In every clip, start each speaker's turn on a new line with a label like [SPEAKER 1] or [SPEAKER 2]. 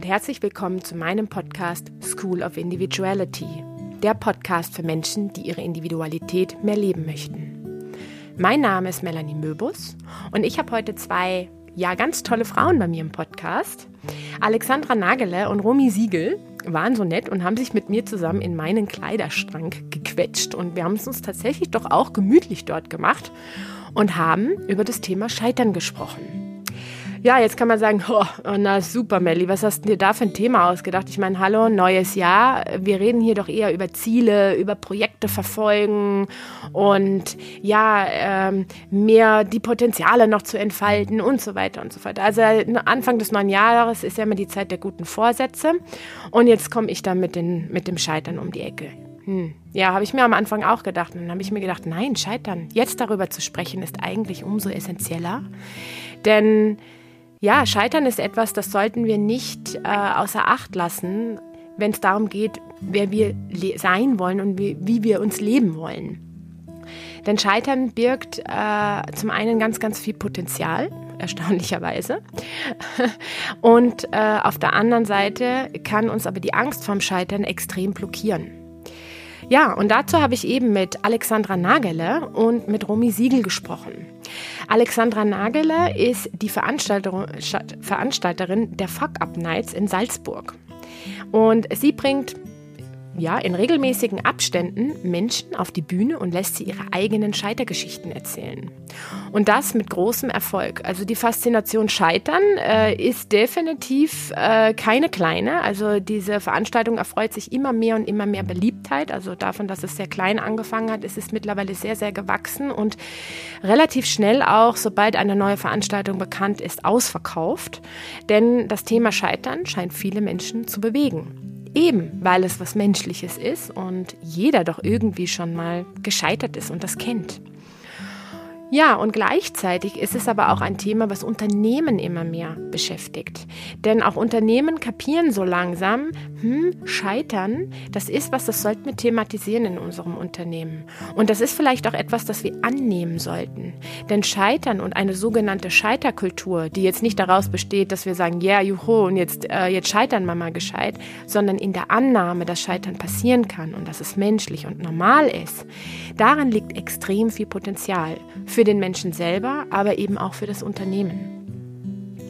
[SPEAKER 1] und herzlich willkommen zu meinem Podcast School of Individuality, der Podcast für Menschen, die ihre Individualität mehr leben möchten. Mein Name ist Melanie Möbus und ich habe heute zwei ja ganz tolle Frauen bei mir im Podcast. Alexandra Nagele und Romy Siegel waren so nett und haben sich mit mir zusammen in meinen Kleiderschrank gequetscht und wir haben es uns tatsächlich doch auch gemütlich dort gemacht und haben über das Thema Scheitern gesprochen. Ja, jetzt kann man sagen, oh, na super, Melli, was hast du dir da für ein Thema ausgedacht? Ich meine, hallo, neues Jahr. Wir reden hier doch eher über Ziele, über Projekte verfolgen und ja, ähm, mehr die Potenziale noch zu entfalten und so weiter und so fort. Also Anfang des neuen Jahres ist ja immer die Zeit der guten Vorsätze und jetzt komme ich dann mit, den, mit dem Scheitern um die Ecke. Hm. Ja, habe ich mir am Anfang auch gedacht. Und dann habe ich mir gedacht, nein, Scheitern, jetzt darüber zu sprechen, ist eigentlich umso essentieller. Denn ja, Scheitern ist etwas, das sollten wir nicht äh, außer Acht lassen, wenn es darum geht, wer wir sein wollen und wie, wie, wir uns leben wollen. Denn Scheitern birgt äh, zum einen ganz, ganz viel Potenzial, erstaunlicherweise. Und äh, auf der anderen Seite kann uns aber die Angst vorm Scheitern extrem blockieren. Ja, und dazu habe ich eben mit Alexandra Nagele und mit Romy Siegel gesprochen. Alexandra Nagele ist die Veranstalterin der Fuck Up Nights in Salzburg. Und sie bringt ja, in regelmäßigen Abständen Menschen auf die Bühne und lässt sie ihre eigenen Scheitergeschichten erzählen. Und das mit großem Erfolg. Also die Faszination Scheitern äh, ist definitiv äh, keine kleine. Also diese Veranstaltung erfreut sich immer mehr und immer mehr Beliebtheit. Also davon, dass es sehr klein angefangen hat, ist es mittlerweile sehr, sehr gewachsen und relativ schnell auch, sobald eine neue Veranstaltung bekannt ist, ausverkauft. Denn das Thema Scheitern scheint viele Menschen zu bewegen. Eben, weil es was Menschliches ist und jeder doch irgendwie schon mal gescheitert ist und das kennt. Ja, und gleichzeitig ist es aber auch ein Thema, was Unternehmen immer mehr beschäftigt. Denn auch Unternehmen kapieren so langsam, hm, Scheitern, das ist was, das sollten wir thematisieren in unserem Unternehmen. Und das ist vielleicht auch etwas, das wir annehmen sollten. Denn Scheitern und eine sogenannte Scheiterkultur, die jetzt nicht daraus besteht, dass wir sagen, ja, yeah, juhu, und jetzt, äh, jetzt scheitern wir mal gescheit, sondern in der Annahme, dass Scheitern passieren kann und dass es menschlich und normal ist, darin liegt extrem viel Potenzial für für den Menschen selber, aber eben auch für das Unternehmen.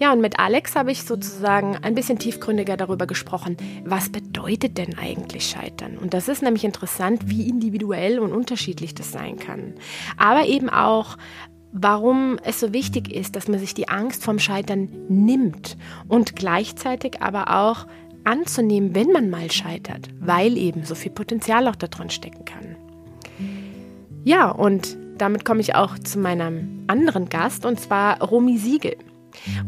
[SPEAKER 1] Ja, und mit Alex habe ich sozusagen ein bisschen tiefgründiger darüber gesprochen, was bedeutet denn eigentlich Scheitern? Und das ist nämlich interessant, wie individuell und unterschiedlich das sein kann. Aber eben auch, warum es so wichtig ist, dass man sich die Angst vom Scheitern nimmt und gleichzeitig aber auch anzunehmen, wenn man mal scheitert, weil eben so viel Potenzial auch darin stecken kann. Ja, und damit komme ich auch zu meinem anderen Gast und zwar Romy Siegel.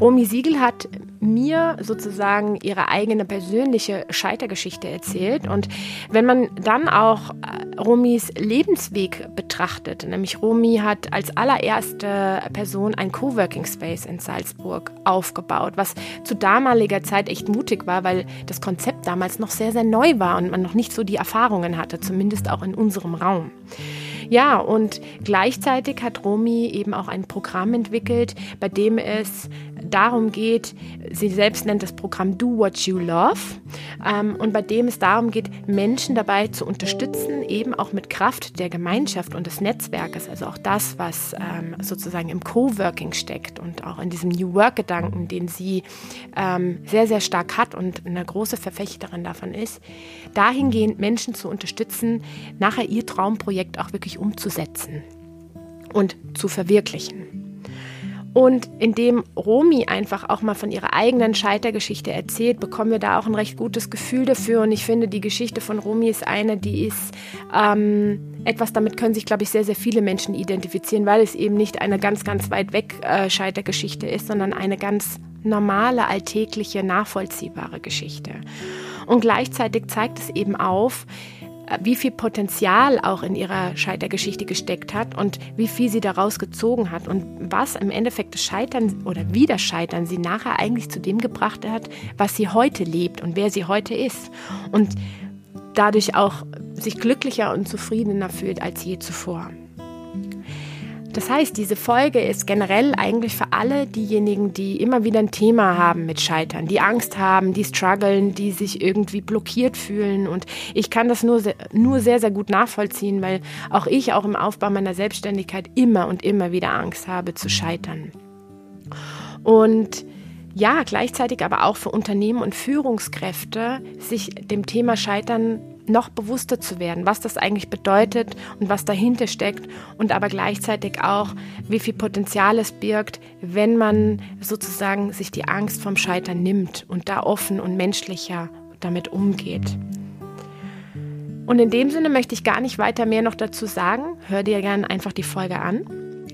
[SPEAKER 1] Romy Siegel hat mir sozusagen ihre eigene persönliche Scheitergeschichte erzählt. Und wenn man dann auch äh, Romys Lebensweg betrachtet, nämlich Romy hat als allererste Person ein Coworking Space in Salzburg aufgebaut, was zu damaliger Zeit echt mutig war, weil das Konzept damals noch sehr, sehr neu war und man noch nicht so die Erfahrungen hatte, zumindest auch in unserem Raum. Ja, und gleichzeitig hat Romy eben auch ein Programm entwickelt, bei dem es darum geht, sie selbst nennt das Programm Do What You Love ähm, und bei dem es darum geht, Menschen dabei zu unterstützen, eben auch mit Kraft der Gemeinschaft und des Netzwerkes, also auch das, was ähm, sozusagen im Coworking steckt und auch in diesem New Work-Gedanken, den sie ähm, sehr, sehr stark hat und eine große Verfechterin davon ist, dahingehend Menschen zu unterstützen, nachher ihr Traumprojekt auch wirklich umzusetzen und zu verwirklichen. Und indem Romy einfach auch mal von ihrer eigenen Scheitergeschichte erzählt, bekommen wir da auch ein recht gutes Gefühl dafür. Und ich finde, die Geschichte von Romy ist eine, die ist ähm, etwas, damit können sich, glaube ich, sehr, sehr viele Menschen identifizieren, weil es eben nicht eine ganz, ganz weit weg äh, Scheitergeschichte ist, sondern eine ganz normale, alltägliche, nachvollziehbare Geschichte. Und gleichzeitig zeigt es eben auf, wie viel Potenzial auch in ihrer Scheitergeschichte gesteckt hat und wie viel sie daraus gezogen hat und was im Endeffekt das Scheitern oder wie das Scheitern sie nachher eigentlich zu dem gebracht hat, was sie heute lebt und wer sie heute ist. Und dadurch auch sich glücklicher und zufriedener fühlt als je zuvor. Das heißt, diese Folge ist generell eigentlich für alle diejenigen, die immer wieder ein Thema haben mit Scheitern, die Angst haben, die strugglen, die sich irgendwie blockiert fühlen. Und ich kann das nur, nur sehr, sehr gut nachvollziehen, weil auch ich auch im Aufbau meiner Selbstständigkeit immer und immer wieder Angst habe zu scheitern. Und ja, gleichzeitig aber auch für Unternehmen und Führungskräfte, sich dem Thema Scheitern noch bewusster zu werden, was das eigentlich bedeutet und was dahinter steckt und aber gleichzeitig auch, wie viel Potenzial es birgt, wenn man sozusagen sich die Angst vom Scheitern nimmt und da offen und menschlicher damit umgeht. Und in dem Sinne möchte ich gar nicht weiter mehr noch dazu sagen. Hör dir gerne einfach die Folge an.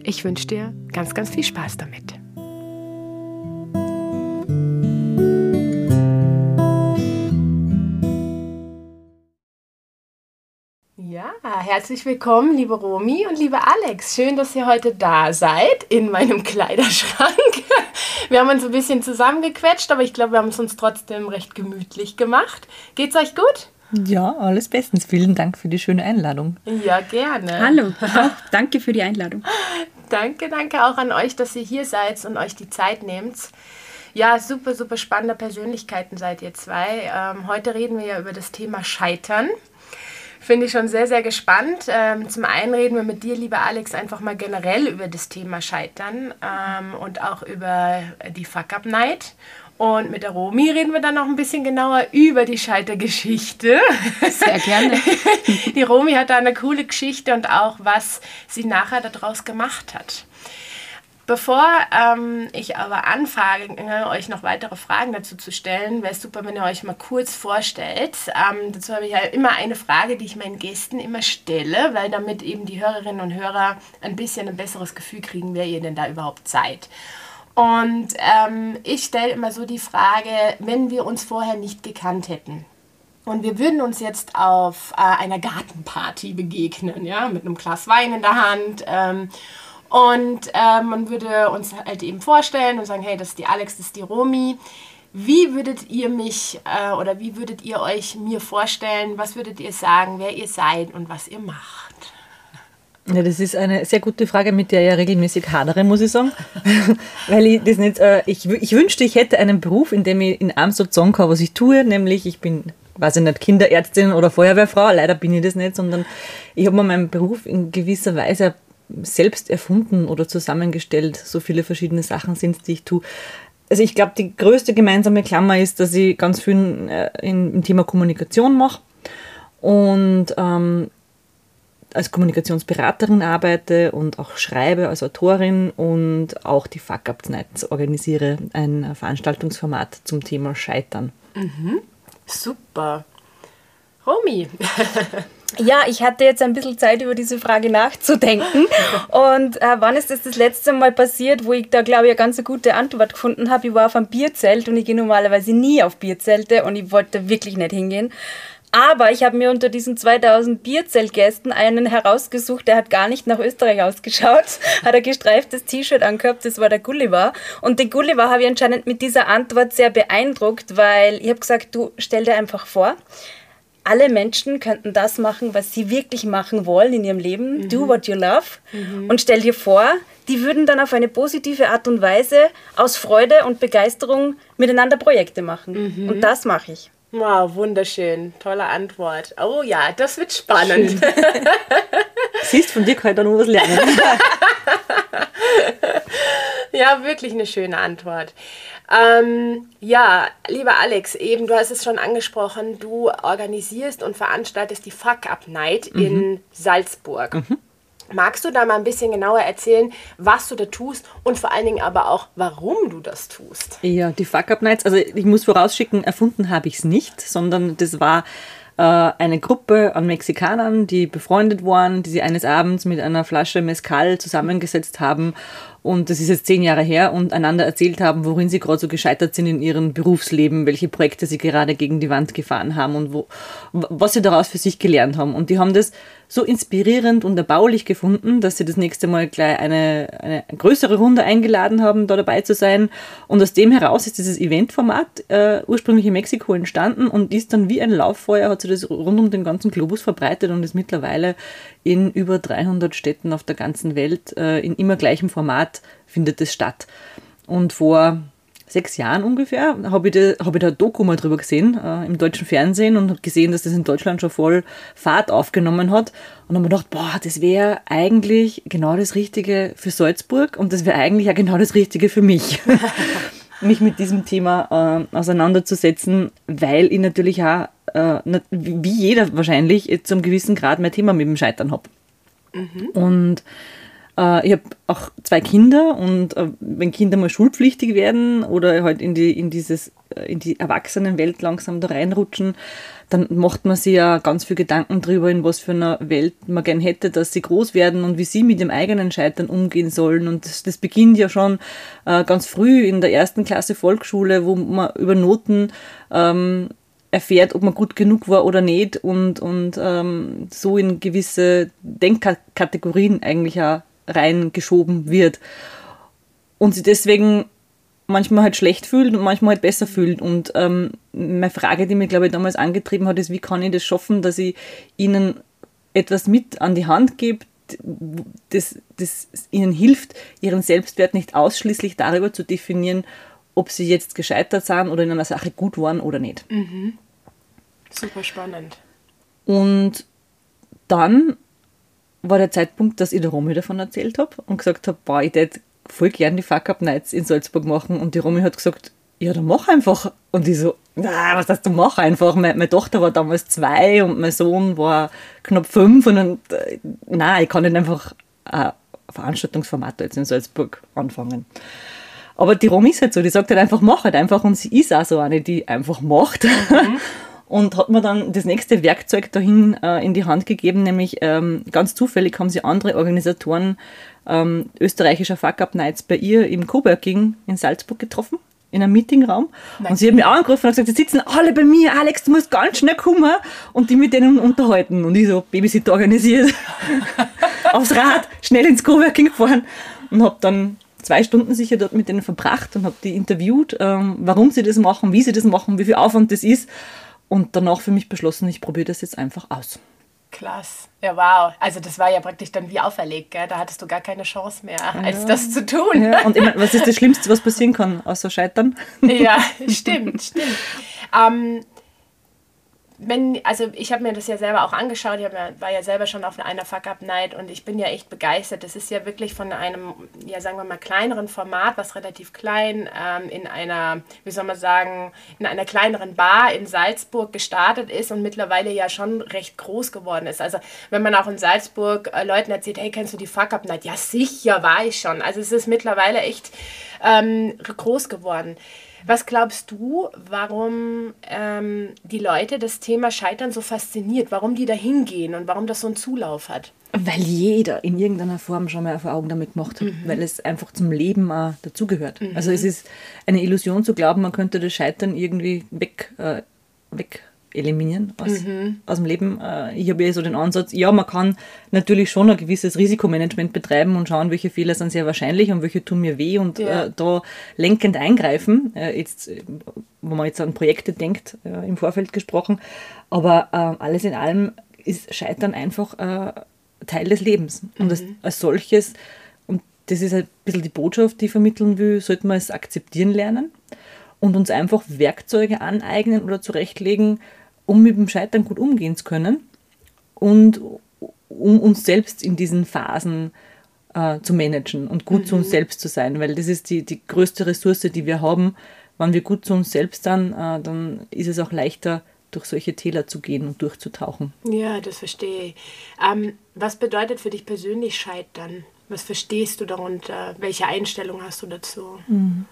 [SPEAKER 1] Ich wünsche dir ganz, ganz viel Spaß damit. Herzlich willkommen, liebe Romi und liebe Alex. Schön, dass ihr heute da seid in meinem Kleiderschrank. Wir haben uns ein bisschen zusammengequetscht, aber ich glaube, wir haben es uns trotzdem recht gemütlich gemacht. Geht's euch gut?
[SPEAKER 2] Ja, alles bestens. Vielen Dank für die schöne Einladung.
[SPEAKER 1] Ja, gerne.
[SPEAKER 3] Hallo, danke für die Einladung.
[SPEAKER 1] danke, danke auch an euch, dass ihr hier seid und euch die Zeit nehmt. Ja, super, super spannende Persönlichkeiten seid ihr zwei. Ähm, heute reden wir ja über das Thema Scheitern. Finde ich schon sehr, sehr gespannt. Ähm, zum einen reden wir mit dir, lieber Alex, einfach mal generell über das Thema Scheitern ähm, und auch über die Fuck-Up-Night. Und mit der Romi reden wir dann noch ein bisschen genauer über die Scheitergeschichte.
[SPEAKER 3] Sehr gerne.
[SPEAKER 1] Die Romi hat da eine coole Geschichte und auch, was sie nachher daraus gemacht hat. Bevor ähm, ich aber anfange, äh, euch noch weitere Fragen dazu zu stellen, wäre es super, wenn ihr euch mal kurz vorstellt. Ähm, dazu habe ich ja immer eine Frage, die ich meinen Gästen immer stelle, weil damit eben die Hörerinnen und Hörer ein bisschen ein besseres Gefühl kriegen, wer ihr denn da überhaupt seid. Und ähm, ich stelle immer so die Frage, wenn wir uns vorher nicht gekannt hätten, und wir würden uns jetzt auf äh, einer Gartenparty begegnen, ja, mit einem Glas Wein in der Hand. Ähm, und äh, man würde uns halt eben vorstellen und sagen, hey, das ist die Alex, das ist die Romi. Wie würdet ihr mich äh, oder wie würdet ihr euch mir vorstellen? Was würdet ihr sagen, wer ihr seid und was ihr macht?
[SPEAKER 2] Ja, das ist eine sehr gute Frage, mit der ich ja regelmäßig hadere, muss ich sagen. Weil ich das nicht, äh, ich, ich wünschte, ich hätte einen Beruf, in dem ich in so sagen kann, was ich tue, nämlich ich bin, weiß ich nicht, Kinderärztin oder Feuerwehrfrau, leider bin ich das nicht, sondern ich habe mir meinen Beruf in gewisser Weise selbst erfunden oder zusammengestellt. So viele verschiedene Sachen sind es, die ich tue. Also ich glaube, die größte gemeinsame Klammer ist, dass ich ganz viel äh, im Thema Kommunikation mache und ähm, als Kommunikationsberaterin arbeite und auch schreibe als Autorin und auch die Fuck Up Nights organisiere, ein Veranstaltungsformat zum Thema Scheitern.
[SPEAKER 1] Mhm. Super. Romy.
[SPEAKER 3] Ja, ich hatte jetzt ein bisschen Zeit, über diese Frage nachzudenken. Und äh, wann ist das das letzte Mal passiert, wo ich da, glaube ich, eine ganz gute Antwort gefunden habe? Ich war auf einem Bierzelt und ich gehe normalerweise nie auf Bierzelte und ich wollte wirklich nicht hingehen. Aber ich habe mir unter diesen 2000 Bierzeltgästen einen herausgesucht, der hat gar nicht nach Österreich ausgeschaut, hat ein gestreiftes T-Shirt angehabt, das war der Gulliver. Und den Gulliver habe ich anscheinend mit dieser Antwort sehr beeindruckt, weil ich habe gesagt, du stell dir einfach vor, alle Menschen könnten das machen, was sie wirklich machen wollen in ihrem Leben. Mhm. Do what you love. Mhm. Und stell dir vor, die würden dann auf eine positive Art und Weise aus Freude und Begeisterung miteinander Projekte machen. Mhm. Und das mache ich.
[SPEAKER 1] Wow, wunderschön. Tolle Antwort. Oh ja, das wird spannend.
[SPEAKER 2] Siehst, von dir kann ich da noch was lernen.
[SPEAKER 1] ja, wirklich eine schöne Antwort. Ähm, ja, lieber Alex, eben, du hast es schon angesprochen, du organisierst und veranstaltest die Fuck Up Night mhm. in Salzburg. Mhm. Magst du da mal ein bisschen genauer erzählen, was du da tust und vor allen Dingen aber auch, warum du das tust?
[SPEAKER 2] Ja, die Fuck Up Nights, also ich muss vorausschicken, erfunden habe ich es nicht, sondern das war äh, eine Gruppe an Mexikanern, die befreundet waren, die sie eines Abends mit einer Flasche Mezcal zusammengesetzt haben und das ist jetzt zehn Jahre her und einander erzählt haben, worin sie gerade so gescheitert sind in ihrem Berufsleben, welche Projekte sie gerade gegen die Wand gefahren haben und wo, was sie daraus für sich gelernt haben. Und die haben das so inspirierend und erbaulich gefunden, dass sie das nächste Mal gleich eine, eine größere Runde eingeladen haben, da dabei zu sein. Und aus dem heraus ist dieses Eventformat äh, ursprünglich in Mexiko entstanden und ist dann wie ein Lauffeuer, hat sich das rund um den ganzen Globus verbreitet und ist mittlerweile in über 300 Städten auf der ganzen Welt äh, in immer gleichem Format findet es statt. Und vor sechs Jahren ungefähr habe ich, da, hab ich da ein Doku mal drüber gesehen äh, im deutschen Fernsehen und gesehen, dass das in Deutschland schon voll Fahrt aufgenommen hat. Und habe mir gedacht, boah, das wäre eigentlich genau das Richtige für Salzburg und das wäre eigentlich auch genau das Richtige für mich. mich mit diesem Thema äh, auseinanderzusetzen, weil ich natürlich auch, äh, wie jeder wahrscheinlich, zum gewissen Grad mein Thema mit dem Scheitern habe. Mhm. Und äh, ich habe auch zwei Kinder und äh, wenn Kinder mal schulpflichtig werden oder halt in die, in dieses, äh, in die Erwachsenenwelt langsam da reinrutschen, dann macht man sich ja ganz viel Gedanken darüber, in was für einer Welt man gern hätte, dass sie groß werden und wie sie mit dem eigenen Scheitern umgehen sollen. Und das, das beginnt ja schon äh, ganz früh in der ersten Klasse Volksschule, wo man über Noten ähm, erfährt, ob man gut genug war oder nicht und, und ähm, so in gewisse Denkkategorien eigentlich auch reingeschoben wird und sie deswegen manchmal halt schlecht fühlt und manchmal halt besser fühlt. Und ähm, meine Frage, die mir, glaube ich, damals angetrieben hat, ist, wie kann ich das schaffen, dass ich ihnen etwas mit an die Hand gebe, das, das ihnen hilft, ihren Selbstwert nicht ausschließlich darüber zu definieren, ob sie jetzt gescheitert sind oder in einer Sache gut waren oder nicht.
[SPEAKER 1] Mhm. Super spannend.
[SPEAKER 2] Und dann war der Zeitpunkt, dass ich der Romy davon erzählt habe und gesagt habe, boah, ich hätte voll gern die Fuck-Up-Nights in Salzburg machen. Und die Romy hat gesagt, ja, dann mach einfach. Und ich so, na, was heißt du, mach einfach. Meine, meine, Tochter war damals zwei und mein Sohn war knapp fünf. Und dann, äh, nein, ich kann nicht einfach ein Veranstaltungsformat jetzt in Salzburg anfangen. Aber die Romy ist halt so, die sagt halt einfach, mach halt einfach. Und sie ist auch so eine, die einfach macht. Mhm. und hat mir dann das nächste Werkzeug dahin äh, in die Hand gegeben, nämlich ähm, ganz zufällig haben sie andere Organisatoren ähm, österreichischer Fuck-Up Nights bei ihr im Coworking in Salzburg getroffen in einem Meetingraum. Nein. Und sie haben mich angerufen und gesagt, sie sitzen alle bei mir, Alex, du musst ganz schnell kommen und die mit denen unterhalten. Und ich so, Babysitter organisiert, aufs Rad, schnell ins Coworking gefahren und habe dann zwei Stunden sicher dort mit denen verbracht und habe die interviewt, ähm, warum sie das machen, wie sie das machen, wie viel Aufwand das ist und danach für mich beschlossen, ich probiere das jetzt einfach aus.
[SPEAKER 1] Klasse. Ja, wow. Also das war ja praktisch dann wie auferlegt, gell? Da hattest du gar keine Chance mehr, ja. als das zu tun.
[SPEAKER 2] Ja. Und ich mein, was ist das Schlimmste, was passieren kann, außer Scheitern?
[SPEAKER 1] Ja, stimmt, stimmt. Ähm, wenn, also ich habe mir das ja selber auch angeschaut, ich ja, war ja selber schon auf einer Fuck-Up-Night und ich bin ja echt begeistert. Das ist ja wirklich von einem, ja sagen wir mal, kleineren Format, was relativ klein ähm, in einer, wie soll man sagen, in einer kleineren Bar in Salzburg gestartet ist und mittlerweile ja schon recht groß geworden ist. Also wenn man auch in Salzburg äh, Leuten erzählt, hey, kennst du die Fuck-Up-Night? Ja, sicher, war ich schon. Also es ist mittlerweile echt ähm, groß geworden. Was glaubst du, warum ähm, die Leute das Thema Scheitern so fasziniert, warum die da hingehen und warum das so einen Zulauf hat?
[SPEAKER 2] Weil jeder in irgendeiner Form schon mal Erfahrung damit gemacht hat, mhm. weil es einfach zum Leben auch dazugehört. Mhm. Also es ist eine Illusion zu glauben, man könnte das Scheitern irgendwie weg, äh, weg eliminieren aus, mhm. aus dem Leben. Äh, ich habe ja so den Ansatz, ja, man kann natürlich schon ein gewisses Risikomanagement betreiben und schauen, welche Fehler sind sehr wahrscheinlich und welche tun mir weh und ja. äh, da lenkend eingreifen. Äh, jetzt, wo man jetzt an Projekte denkt, äh, im Vorfeld gesprochen. Aber äh, alles in allem ist Scheitern einfach äh, Teil des Lebens. Und das, mhm. als solches, und das ist ein bisschen die Botschaft, die ich vermitteln will, sollten wir es akzeptieren lernen und uns einfach Werkzeuge aneignen oder zurechtlegen, um mit dem Scheitern gut umgehen zu können und um uns selbst in diesen Phasen äh, zu managen und gut mhm. zu uns mhm. selbst zu sein, weil das ist die, die größte Ressource, die wir haben. Wenn wir gut zu uns selbst sind, äh, dann ist es auch leichter, durch solche Täler zu gehen und durchzutauchen.
[SPEAKER 1] Ja, das verstehe ich. Ähm, was bedeutet für dich persönlich Scheitern? Was verstehst du darunter? Welche Einstellung hast du dazu?
[SPEAKER 2] Mhm.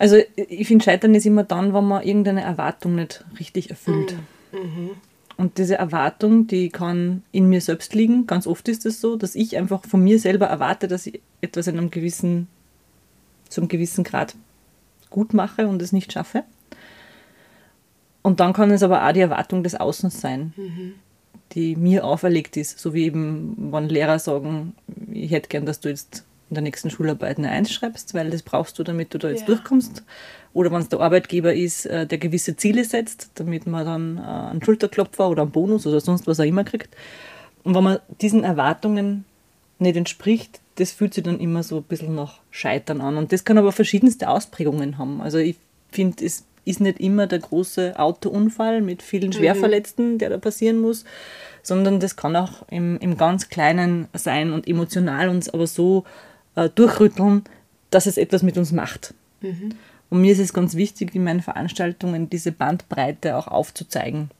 [SPEAKER 2] Also ich finde, Scheitern ist immer dann, wenn man irgendeine Erwartung nicht richtig erfüllt. Mhm. Und diese Erwartung, die kann in mir selbst liegen. Ganz oft ist es das so, dass ich einfach von mir selber erwarte, dass ich etwas in einem gewissen, zu einem gewissen Grad gut mache und es nicht schaffe. Und dann kann es aber auch die Erwartung des Außens sein. Mhm. die mir auferlegt ist. So wie eben, wenn Lehrer sagen, ich hätte gern, dass du jetzt in der nächsten Schularbeit eine Eins schreibst, weil das brauchst du, damit du da jetzt ja. durchkommst. Oder wenn es der Arbeitgeber ist, äh, der gewisse Ziele setzt, damit man dann äh, einen Schulterklopfer oder einen Bonus oder sonst was auch immer kriegt. Und wenn man diesen Erwartungen nicht entspricht, das fühlt sich dann immer so ein bisschen nach Scheitern an. Und das kann aber verschiedenste Ausprägungen haben. Also ich finde, es ist nicht immer der große Autounfall mit vielen Schwerverletzten, der da passieren muss, sondern das kann auch im, im ganz Kleinen sein und emotional uns aber so äh, durchrütteln, dass es etwas mit uns macht. Mhm. Und mir ist es ganz wichtig, in meinen Veranstaltungen diese Bandbreite auch aufzuzeigen.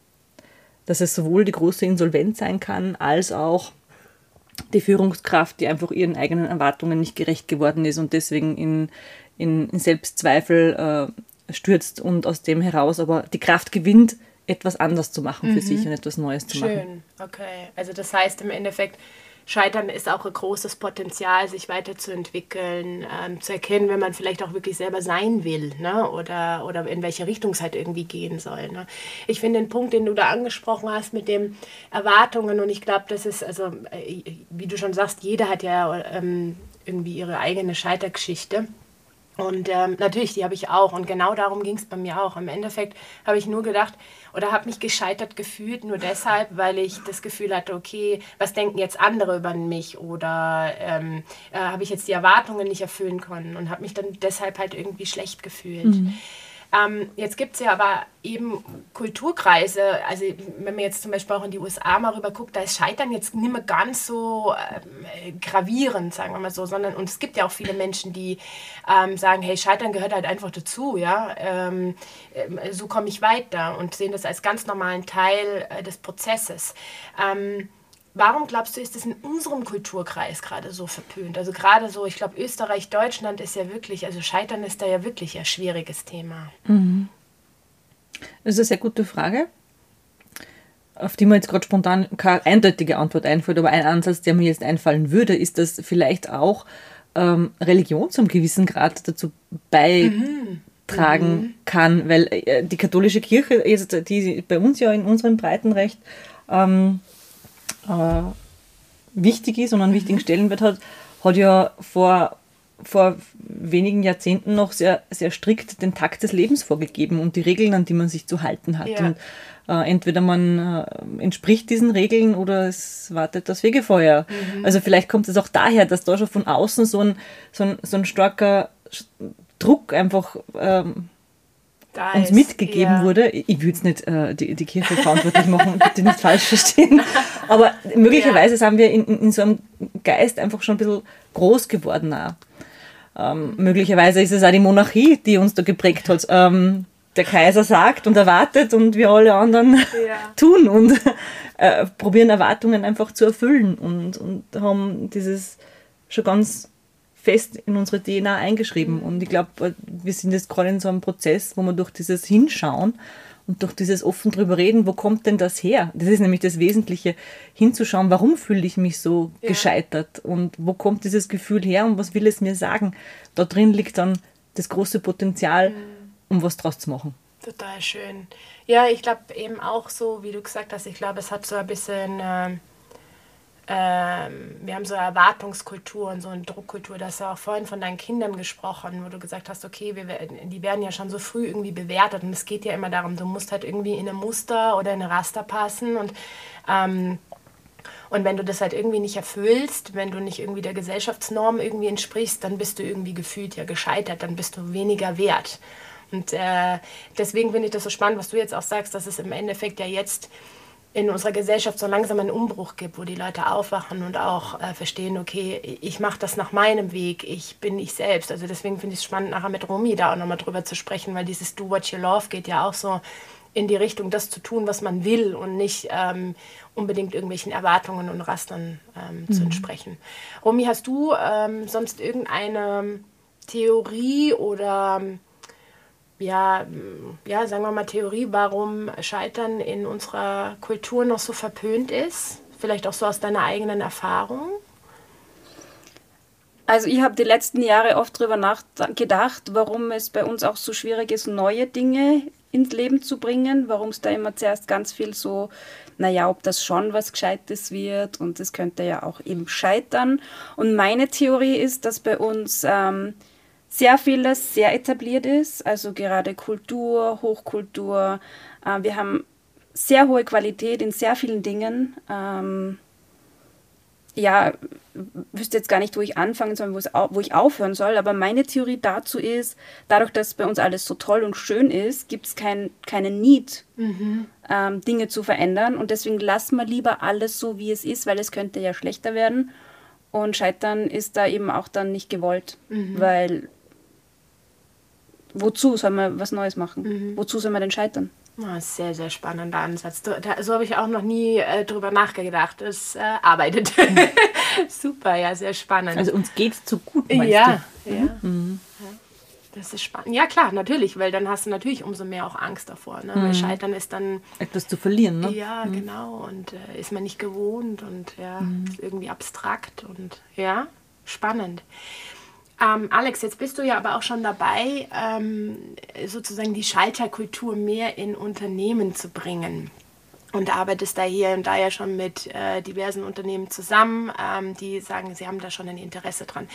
[SPEAKER 2] Dass es sowohl die große Insolvenz sein kann, als auch die Führungskraft, die einfach ihren eigenen Erwartungen nicht gerecht geworden ist und deswegen in, in, in Selbstzweifel äh, stürzt und aus dem heraus aber die Kraft gewinnt, etwas anders zu machen für mhm. sich und etwas Neues zu
[SPEAKER 1] Schön.
[SPEAKER 2] machen.
[SPEAKER 1] Schön, okay. Also das heißt im Endeffekt, Scheitern ist auch ein großes Potenzial, sich weiterzuentwickeln, ähm, zu erkennen, wenn man vielleicht auch wirklich selber sein will ne? oder, oder in welche Richtung es halt irgendwie gehen soll. Ne? Ich finde den Punkt, den du da angesprochen hast mit den Erwartungen und ich glaube, das ist, also äh, wie du schon sagst, jeder hat ja ähm, irgendwie ihre eigene Scheitergeschichte. Und ähm, natürlich, die habe ich auch. Und genau darum ging es bei mir auch. Im Endeffekt habe ich nur gedacht oder habe mich gescheitert gefühlt, nur deshalb, weil ich das Gefühl hatte, okay, was denken jetzt andere über mich? Oder ähm, äh, habe ich jetzt die Erwartungen nicht erfüllen können und habe mich dann deshalb halt irgendwie schlecht gefühlt. Mhm. Ähm, jetzt gibt es ja aber eben Kulturkreise, also wenn man jetzt zum Beispiel auch in die USA mal rüber guckt, da ist Scheitern jetzt nicht mehr ganz so äh, gravierend, sagen wir mal so, sondern und es gibt ja auch viele Menschen, die ähm, sagen, hey, Scheitern gehört halt einfach dazu, ja, ähm, äh, so komme ich weiter und sehen das als ganz normalen Teil äh, des Prozesses. Ähm, Warum glaubst du, ist es in unserem Kulturkreis gerade so verpönt? Also gerade so, ich glaube, Österreich, Deutschland ist ja wirklich, also Scheitern ist da ja wirklich ein schwieriges Thema.
[SPEAKER 2] Mhm. Das ist eine sehr gute Frage, auf die mir jetzt gerade spontan keine eindeutige Antwort einfällt, aber ein Ansatz, der mir jetzt einfallen würde, ist, dass vielleicht auch ähm, Religion zum gewissen Grad dazu beitragen mhm. kann, weil äh, die katholische Kirche, die bei uns ja in unserem Breitenrecht ähm, äh, wichtig ist und einen wichtigen mhm. Stellenwert hat, hat ja vor, vor wenigen Jahrzehnten noch sehr, sehr strikt den Takt des Lebens vorgegeben und die Regeln, an die man sich zu halten hat. Ja. Und äh, entweder man äh, entspricht diesen Regeln oder es wartet das Fegefeuer. Mhm. Also vielleicht kommt es auch daher, dass da schon von außen so ein, so ein, so ein starker Druck einfach ähm, da uns ist, mitgegeben ja. wurde. Ich würde jetzt nicht äh, die, die Kirche verantwortlich machen, bitte nicht falsch verstehen. Aber möglicherweise ja. sind wir in, in, so einem Geist einfach schon ein bisschen groß geworden. Auch. Ähm, möglicherweise ist es auch die Monarchie, die uns da geprägt hat. Ähm, der Kaiser sagt und erwartet und wir alle anderen ja. tun und äh, probieren Erwartungen einfach zu erfüllen und, und haben dieses schon ganz fest in unsere DNA eingeschrieben. Mhm. Und ich glaube, wir sind jetzt gerade in so einem Prozess, wo wir durch dieses Hinschauen und durch dieses offen drüber reden, wo kommt denn das her? Das ist nämlich das Wesentliche, hinzuschauen, warum fühle ich mich so ja. gescheitert und wo kommt dieses Gefühl her und was will es mir sagen? Da drin liegt dann das große Potenzial, mhm. um was draus zu machen.
[SPEAKER 1] Total schön. Ja, ich glaube eben auch so, wie du gesagt hast, ich glaube, es hat so ein bisschen... Äh ähm, wir haben so eine Erwartungskultur und so eine Druckkultur. Du hast ja auch vorhin von deinen Kindern gesprochen, wo du gesagt hast, okay, wir, die werden ja schon so früh irgendwie bewertet. Und es geht ja immer darum, du musst halt irgendwie in ein Muster oder in eine Raster passen. Und, ähm, und wenn du das halt irgendwie nicht erfüllst, wenn du nicht irgendwie der Gesellschaftsnorm irgendwie entsprichst, dann bist du irgendwie gefühlt ja gescheitert, dann bist du weniger wert. Und äh, deswegen finde ich das so spannend, was du jetzt auch sagst, dass es im Endeffekt ja jetzt in unserer Gesellschaft so langsam einen Umbruch gibt, wo die Leute aufwachen und auch äh, verstehen, okay, ich mache das nach meinem Weg, ich bin ich selbst. Also deswegen finde ich es spannend, nachher mit Romy da auch nochmal drüber zu sprechen, weil dieses Do What You Love geht ja auch so in die Richtung, das zu tun, was man will und nicht ähm, unbedingt irgendwelchen Erwartungen und Rastern ähm, mhm. zu entsprechen. Romy, hast du ähm, sonst irgendeine Theorie oder ja, ja, sagen wir mal Theorie, warum Scheitern in unserer Kultur noch so verpönt ist? Vielleicht auch so aus deiner eigenen Erfahrung?
[SPEAKER 3] Also ich habe die letzten Jahre oft darüber nachgedacht, warum es bei uns auch so schwierig ist, neue Dinge ins Leben zu bringen, warum es da immer zuerst ganz viel so, naja, ob das schon was Gescheites wird und es könnte ja auch eben scheitern. Und meine Theorie ist, dass bei uns ähm, sehr vieles sehr etabliert ist, also gerade Kultur, Hochkultur. Äh, wir haben sehr hohe Qualität in sehr vielen Dingen. Ähm, ja, wüsste jetzt gar nicht, wo ich anfangen soll, wo ich aufhören soll, aber meine Theorie dazu ist, dadurch, dass bei uns alles so toll und schön ist, gibt es kein, keinen Need, mhm. ähm, Dinge zu verändern und deswegen lassen wir lieber alles so, wie es ist, weil es könnte ja schlechter werden und Scheitern ist da eben auch dann nicht gewollt, mhm. weil wozu soll man was Neues machen? Mhm. Wozu soll man denn scheitern?
[SPEAKER 1] Oh, sehr, sehr spannender Ansatz. Da, so habe ich auch noch nie äh, drüber nachgedacht. Es äh, arbeitet. Super, ja, sehr spannend.
[SPEAKER 2] Also uns geht es zu gut, meinst
[SPEAKER 1] ja, du? Ja. Mhm. ja. Das ist spannend. Ja, klar, natürlich, weil dann hast du natürlich umso mehr auch Angst davor. Ne? Mhm. Weil Scheitern ist dann.
[SPEAKER 2] Etwas zu verlieren, ne?
[SPEAKER 1] Ja, mhm. genau. Und äh, ist man nicht gewohnt und ja, mhm. ist irgendwie abstrakt und ja, spannend. Ähm, Alex, jetzt bist du ja aber auch schon dabei, ähm, sozusagen die Schalterkultur mehr in Unternehmen zu bringen. Und arbeitest da hier und da ja schon mit äh, diversen Unternehmen zusammen, ähm, die sagen, sie haben da schon ein Interesse dran.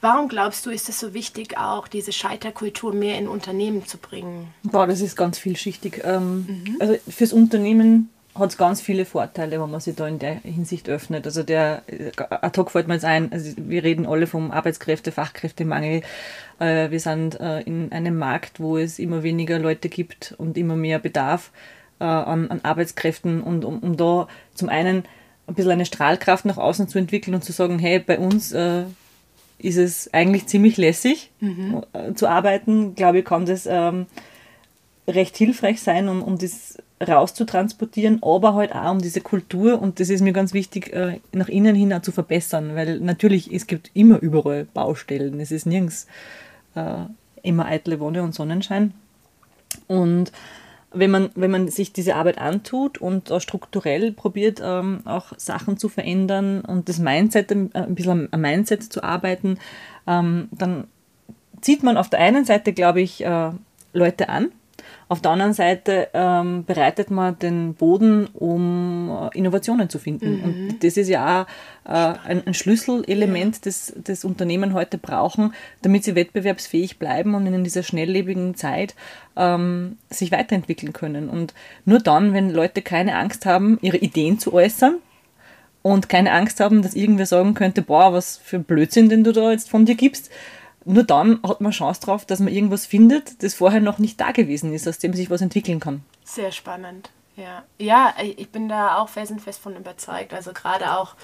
[SPEAKER 1] Warum glaubst du, ist es so wichtig, auch diese Schalterkultur mehr in Unternehmen zu bringen?
[SPEAKER 2] Boah, das ist ganz vielschichtig. Ähm, mhm. Also fürs Unternehmen hat es ganz viele Vorteile, wenn man sich da in der Hinsicht öffnet. Also der äh, ad hoc fällt mir jetzt ein, also wir reden alle vom Arbeitskräfte, Fachkräftemangel. Äh, wir sind äh, in einem Markt, wo es immer weniger Leute gibt und immer mehr Bedarf an, an Arbeitskräften und um, um da zum einen ein bisschen eine Strahlkraft nach außen zu entwickeln und zu sagen, hey, bei uns äh, ist es eigentlich ziemlich lässig mhm. zu arbeiten, glaube ich, kann das ähm, recht hilfreich sein, um, um das rauszutransportieren, aber halt auch um diese Kultur und das ist mir ganz wichtig, äh, nach innen hin auch zu verbessern, weil natürlich, es gibt immer überall Baustellen, es ist nirgends äh, immer eitle Wonne und Sonnenschein. Und wenn man, wenn man sich diese Arbeit antut und äh, strukturell probiert, ähm, auch Sachen zu verändern und das Mindset, äh, ein bisschen am Mindset zu arbeiten, ähm, dann zieht man auf der einen Seite, glaube ich, äh, Leute an, auf der anderen Seite ähm, bereitet man den Boden, um äh, Innovationen zu finden. Mhm. Und das ist ja auch äh, ein, ein, Schlüsselelement, ja. das, das Unternehmen heute brauchen, damit sie wettbewerbsfähig bleiben und in dieser schnelllebigen Zeit ähm, sich weiterentwickeln können. Und nur dann, wenn Leute keine Angst haben, ihre Ideen zu äußern, und keine Angst haben, dass irgendwer sagen könnte, boah, was für ein Blödsinn, den du da jetzt von dir gibst, nur dann hat man Chance drauf, dass man irgendwas findet, das vorher noch nicht da gewesen ist, aus dem sich was entwickeln kann.
[SPEAKER 1] Sehr spannend. Ja, ja ich bin da auch felsenfest von überzeugt. Also gerade auch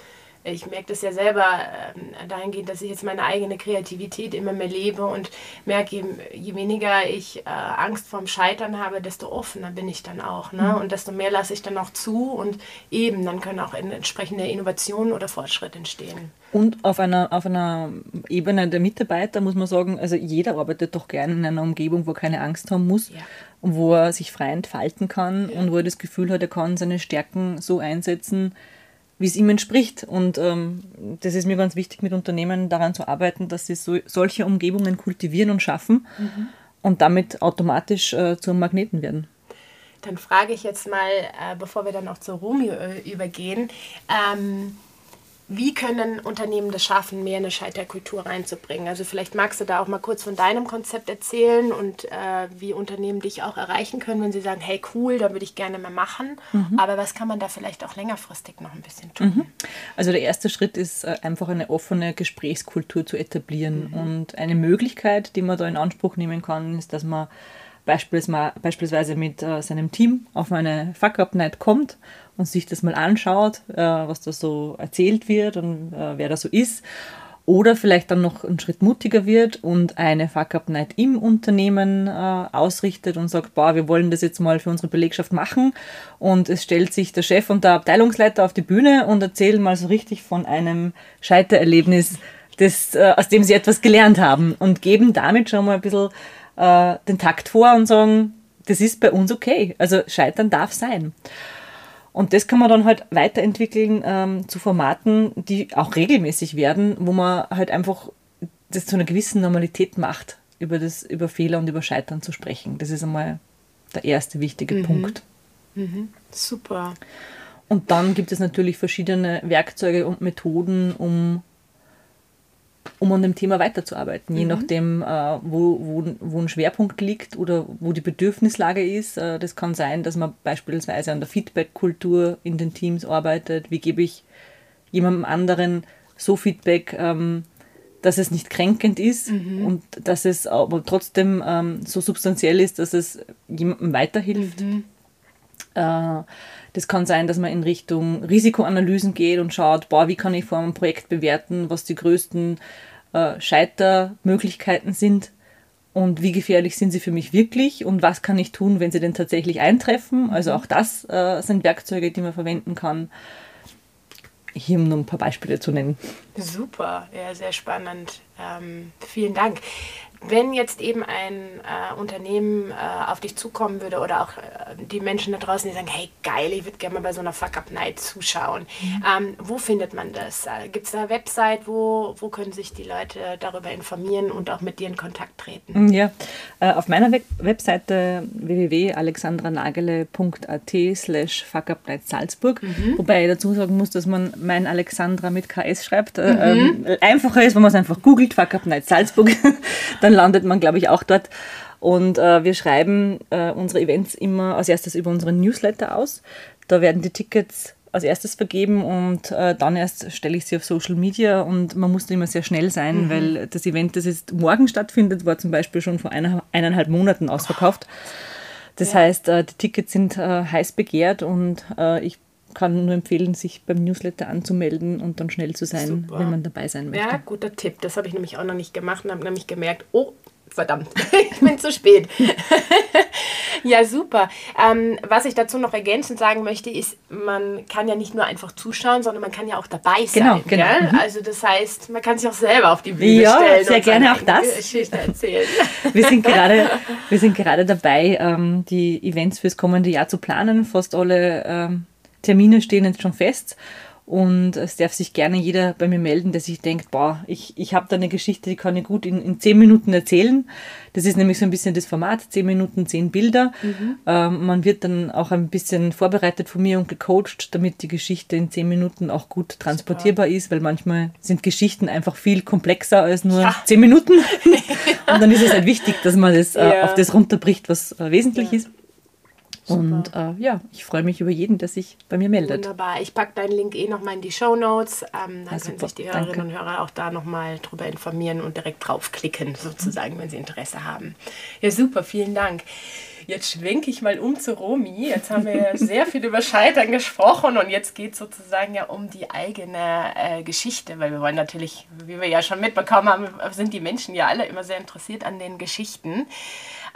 [SPEAKER 1] ich merke das ja selber äh, dahingehend, dass ich jetzt meine eigene Kreativität immer mehr lebe und merke, je, je weniger ich äh, Angst vorm Scheitern habe, desto offener bin ich dann auch. Ne? Mhm. Und desto mehr lasse ich dann auch zu und eben, dann können auch entsprechende Innovationen oder Fortschritte entstehen.
[SPEAKER 2] Und auf einer, auf einer Ebene der Mitarbeiter muss man sagen, also jeder arbeitet doch gerne in einer Umgebung, wo er keine Angst haben muss ja. und wo er sich frei entfalten kann ja. und wo er das Gefühl hat, er kann seine Stärken so einsetzen, wie es ihm entspricht. Und ähm, das ist mir ganz wichtig, mit Unternehmen daran zu arbeiten, dass sie so, solche Umgebungen kultivieren und schaffen mhm. und damit automatisch äh, zum Magneten werden.
[SPEAKER 1] Dann frage ich jetzt mal, äh, bevor wir dann auch zur Romeo äh, übergehen, ähm, wie können Unternehmen das schaffen, mehr eine Scheiterkultur reinzubringen? Also vielleicht magst du da auch mal kurz von deinem Konzept erzählen und äh, wie Unternehmen dich auch erreichen können, wenn sie sagen, hey cool, da würde ich gerne mehr machen. Mhm. Aber was kann man da vielleicht auch längerfristig noch ein bisschen tun? Mhm.
[SPEAKER 2] Also der erste Schritt ist äh, einfach eine offene Gesprächskultur zu etablieren. Mhm. Und eine Möglichkeit, die man da in Anspruch nehmen kann, ist, dass man beispielsweise mit äh, seinem Team auf eine Fuck-Up-Night kommt und sich das mal anschaut, äh, was da so erzählt wird und äh, wer da so ist. Oder vielleicht dann noch einen Schritt mutiger wird und eine Fuck-Up-Night im Unternehmen ausrichtet und sagt, boah, wir wollen das jetzt mal für unsere Belegschaft machen. Und es stellt sich der Chef und der Abteilungsleiter auf die Bühne und erzählen mal so richtig von einem Scheitererlebnis, das, aus dem sie etwas gelernt haben und geben damit schon mal ein bisschen äh, den Takt vor und sagen, das ist bei uns okay. Also Scheitern darf sein. Und das kann man dann halt weiterentwickeln ähm, zu Formaten, die auch regelmäßig werden, wo man halt einfach das zu einer gewissen Normalität macht, über, das, über Fehler und über Scheitern zu sprechen. Das ist einmal der erste wichtige Punkt.
[SPEAKER 1] Super.
[SPEAKER 2] Und dann gibt es natürlich verschiedene Werkzeuge und Methoden, um, um an dem Thema weiterzuarbeiten. Je nachdem, äh, wo, wo, wo ein Schwerpunkt liegt oder wo die Bedürfnislage ist. Äh, das kann sein, dass man beispielsweise an der Feedback-Kultur in den Teams arbeitet. Wie gebe ich jemandem anderen so Feedback, ähm, dass es nicht kränkend ist und dass es aber trotzdem ähm, so substanziell ist, dass es jemandem weiterhilft. Äh, das kann sein, dass man in Richtung Risikoanalysen geht und schaut, boah, wie kann ich vor einem Projekt bewerten, was die größten äh, Scheitermöglichkeiten sind und wie gefährlich sind sie für mich wirklich und was kann ich tun, wenn sie denn tatsächlich eintreffen. Also auch das äh, sind Werkzeuge, die man verwenden kann. Hier um nur ein paar Beispiele zu nennen.
[SPEAKER 1] Super, ja, sehr spannend. Ähm, vielen Dank. Wenn jetzt eben ein äh, Unternehmen äh, auf dich zukommen würde oder auch äh, die Menschen da draußen, die sagen, hey geil, ich würde gerne mal bei so einer Fuck-Up-Night zuschauen. Ähm, wo findet man das? Äh, Gibt es da eine Website? Wo, wo können sich die Leute darüber informieren und auch mit dir in Kontakt treten?
[SPEAKER 2] Ja, äh, auf meiner Web Webseite www.alexandranagele.at slash fuckupnight Salzburg, wobei ich dazu sagen muss, dass man mein Alexandra mit KS schreibt. Äh, ähm, einfacher ist, wenn man es einfach googelt, Fuck Up Night Salzburg, dann landet man, glaube ich, auch dort. Und äh, wir schreiben äh, unsere Events immer als erstes über unseren Newsletter aus. Da werden die Tickets als erstes vergeben und äh, dann erst stelle ich sie auf Social Media und man muss da immer sehr schnell sein, weil das Event, das jetzt morgen stattfindet, war zum Beispiel schon vor einer, eineinhalb Monaten ausverkauft. Das heißt, äh, die Tickets sind äh, heiß begehrt und äh, ich kann nur empfehlen, sich beim Newsletter anzumelden und dann schnell zu sein,
[SPEAKER 1] Super.
[SPEAKER 2] wenn man dabei sein möchte.
[SPEAKER 1] Ja, guter Tipp. Das habe ich nämlich auch noch nicht gemacht und habe nämlich gemerkt, oh, verdammt, ich bin zu spät. ja, super. Ähm, was ich dazu noch ergänzend sagen möchte, ist, man kann ja nicht nur einfach zuschauen, sondern man kann ja auch dabei sein.
[SPEAKER 2] Genau, genau.
[SPEAKER 1] Gell?
[SPEAKER 2] Mhm.
[SPEAKER 1] Also das heißt, man kann sich auch selber auf die Bühne
[SPEAKER 2] Ja,
[SPEAKER 1] stellen.
[SPEAKER 2] sehr
[SPEAKER 1] und
[SPEAKER 2] gerne auch das.
[SPEAKER 1] Geschichte erzählen.
[SPEAKER 2] Wir sind gerade, wir sind gerade dabei, ähm, die Events fürs kommende Jahr zu planen. Fast alle ähm, Termine stehen jetzt schon fest. Und es darf sich gerne jeder bei mir melden, der sich denkt, boah, ich, ich habe da eine Geschichte, die kann ich gut in, in zehn Minuten erzählen. Das ist nämlich so ein bisschen das Format, zehn Minuten, zehn Bilder. Ähm, man wird dann auch ein bisschen vorbereitet von mir und gecoacht, damit die Geschichte in zehn Minuten auch gut transportierbar ist, weil manchmal sind Geschichten einfach viel komplexer als nur
[SPEAKER 1] Ja.
[SPEAKER 2] zehn Minuten. und dann ist es halt wichtig, dass man das äh,
[SPEAKER 1] Ja.
[SPEAKER 2] auf das runterbricht, was äh, wesentlich ist. Und äh, ja, ich freue mich über jeden, der sich bei mir meldet.
[SPEAKER 1] Wunderbar. Ich packe deinen Link eh nochmal in die Show Notes. Ähm, dann
[SPEAKER 2] Ja,
[SPEAKER 1] können
[SPEAKER 2] super.
[SPEAKER 1] sich die Hörerinnen
[SPEAKER 2] Danke.
[SPEAKER 1] und Hörer auch da nochmal drüber informieren und direkt draufklicken, sozusagen, wenn sie Interesse haben. Ja, super, vielen Dank. Jetzt schwenke ich mal um zu Romy. Jetzt haben wir ja sehr viel über Scheitern gesprochen und jetzt geht es sozusagen ja um die eigene äh, Geschichte, weil wir wollen natürlich, wie wir ja schon mitbekommen haben, sind die Menschen ja alle immer sehr interessiert an den Geschichten.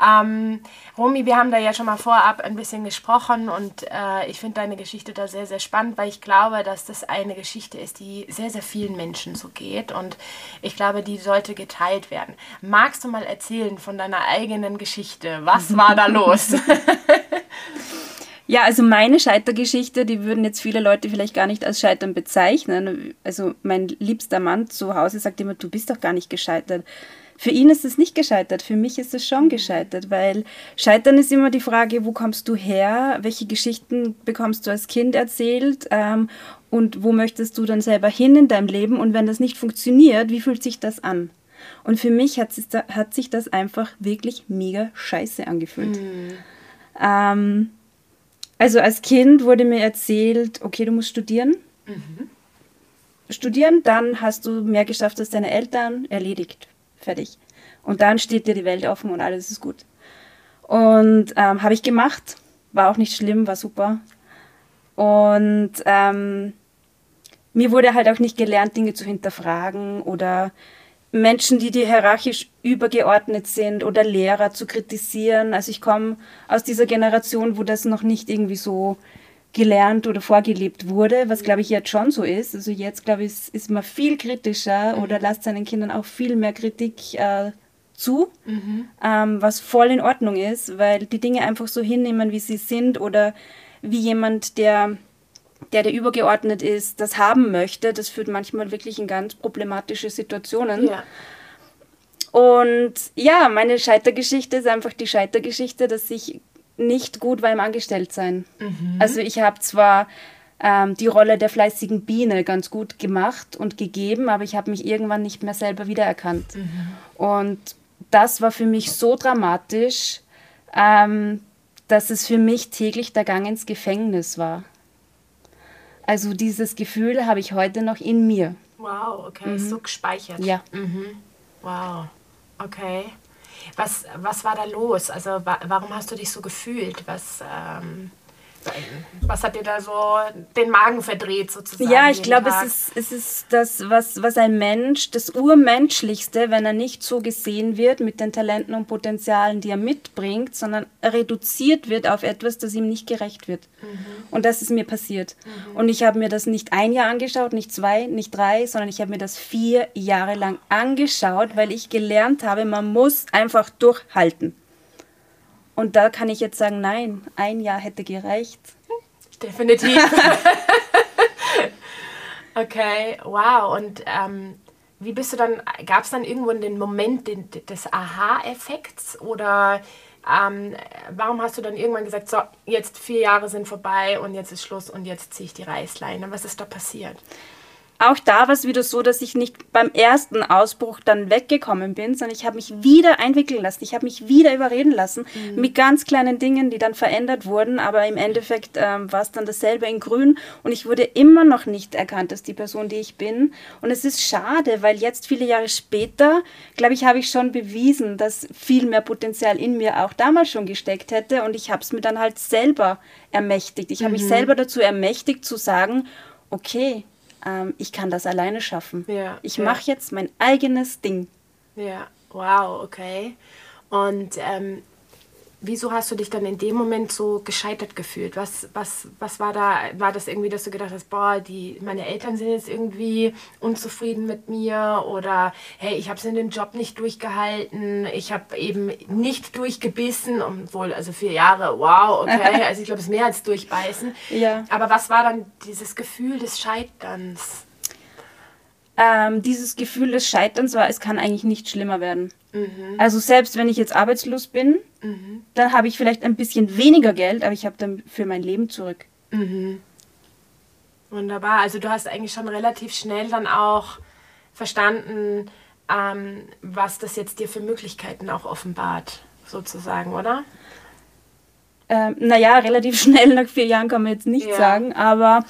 [SPEAKER 1] Ähm, Romy, wir haben da ja schon mal vorab ein bisschen gesprochen und äh, ich finde deine Geschichte da sehr, sehr spannend, weil ich glaube, dass das eine Geschichte ist, die sehr, sehr vielen Menschen so geht und ich glaube, die sollte geteilt werden. Magst du mal erzählen von deiner eigenen Geschichte? Was war da los?
[SPEAKER 3] Ja, also meine Scheitergeschichte, die würden jetzt viele Leute vielleicht gar nicht als Scheitern bezeichnen. Also mein liebster Mann zu Hause sagt immer, du bist doch gar nicht gescheitert. Für ihn ist es nicht gescheitert, für mich ist es schon gescheitert, weil Scheitern ist immer die Frage, wo kommst du her, welche Geschichten bekommst du als Kind erzählt? Ähm, und wo möchtest du dann selber hin in deinem Leben? Und wenn das nicht funktioniert, wie fühlt sich das an? Und für mich hat, sich da- hat sich das einfach wirklich mega scheiße angefühlt. Ähm, also als Kind wurde mir erzählt, okay, du musst studieren. Studieren, dann hast du mehr geschafft als deine Eltern, erledigt, fertig. Und dann steht dir die Welt offen und alles ist gut. Und ähm, habe ich gemacht, war auch nicht schlimm, war super. Und ähm, mir wurde halt auch nicht gelernt, Dinge zu hinterfragen oder Menschen, die dir hierarchisch übergeordnet sind oder Lehrer zu kritisieren. Also ich komme aus dieser Generation, wo das noch nicht irgendwie so gelernt oder vorgelebt wurde, was glaube ich jetzt schon so ist. Also jetzt glaube ich, ist- ist man viel kritischer oder lasst seinen Kindern auch viel mehr Kritik äh, zu, ähm, was voll in Ordnung ist, weil die Dinge einfach so hinnehmen, wie sie sind oder wie jemand, der der der übergeordnet ist, das haben möchte, das führt manchmal wirklich in ganz problematische Situationen.
[SPEAKER 1] ja.
[SPEAKER 3] Und ja, meine Scheitergeschichte ist einfach die Scheitergeschichte, dass ich nicht gut war im Angestelltsein. Also ich habe zwar ähm, die Rolle der fleißigen Biene ganz gut gemacht und gegeben, aber ich habe mich irgendwann nicht mehr selber wiedererkannt. Und das war für mich so dramatisch, ähm, dass es für mich täglich der Gang ins Gefängnis war. Also dieses Gefühl habe ich heute noch in mir.
[SPEAKER 1] Wow, okay, so gespeichert.
[SPEAKER 3] Ja.
[SPEAKER 1] Wow, okay. Was, was war da los? Also wa warum hast du dich so gefühlt? Was, ähm, was hat dir da so den Magen verdreht sozusagen?
[SPEAKER 3] Ja, ich glaube, es ist, es ist das, was, was ein Mensch, das Urmenschlichste, wenn er nicht so gesehen wird mit den Talenten und Potenzialen, die er mitbringt, sondern reduziert wird auf etwas, das ihm nicht gerecht wird. Und das ist mir passiert. Und ich habe mir das nicht ein Jahr angeschaut, nicht zwei, nicht drei, sondern ich habe mir das vier Jahre lang angeschaut, weil ich gelernt habe, man muss einfach durchhalten. Und da kann ich jetzt sagen, nein, ein Jahr hätte gereicht.
[SPEAKER 1] Definitiv. okay, wow. Und ähm, wie bist du dann, gab es dann irgendwo den Moment den, des Aha-Effekts oder ähm, warum hast du dann irgendwann gesagt, so, jetzt vier Jahre sind vorbei und jetzt ist Schluss und jetzt ziehe ich die Reißleine? Was ist da passiert?
[SPEAKER 3] Auch da war es wieder so, dass ich nicht beim ersten Ausbruch dann weggekommen bin, sondern ich habe mich wieder einwickeln lassen. Ich habe mich wieder überreden lassen mit ganz kleinen Dingen, die dann verändert wurden. Aber im Endeffekt ähm, war es dann dasselbe in Grün und ich wurde immer noch nicht erkannt als die Person, die ich bin. Und es ist schade, weil jetzt viele Jahre später, glaube ich, habe ich schon bewiesen, dass viel mehr Potenzial in mir auch damals schon gesteckt hätte. Und ich habe es mir dann halt selber ermächtigt. Ich habe mich selber dazu ermächtigt zu sagen, okay, ähm, ich kann das alleine schaffen.
[SPEAKER 1] Ja,
[SPEAKER 3] ich
[SPEAKER 1] ja.
[SPEAKER 3] mache jetzt mein eigenes Ding.
[SPEAKER 1] Ja, wow, okay. Und ähm, wieso hast du dich dann in dem Moment so gescheitert gefühlt? Was, was, was war da? War das irgendwie, dass du gedacht hast, boah, die, meine Eltern sind jetzt irgendwie unzufrieden mit mir oder hey, ich habe es in dem Job nicht durchgehalten, ich habe eben nicht durchgebissen, obwohl, also vier Jahre, wow, okay, also ich glaube, es ist mehr als durchbeißen.
[SPEAKER 3] Ja.
[SPEAKER 1] Aber was war dann dieses Gefühl des Scheiterns?
[SPEAKER 3] Ähm, dieses Gefühl des Scheiterns war, es kann eigentlich nicht schlimmer werden. Also selbst wenn ich jetzt arbeitslos bin, dann habe ich vielleicht ein bisschen weniger Geld, aber ich habe dann für mein Leben zurück.
[SPEAKER 1] Wunderbar. Also du hast eigentlich schon relativ schnell dann auch verstanden, ähm, was das jetzt dir für Möglichkeiten auch offenbart, sozusagen, oder?
[SPEAKER 3] Ähm, naja, relativ schnell nach vier Jahren kann man jetzt nicht
[SPEAKER 1] Ja.
[SPEAKER 3] sagen, aber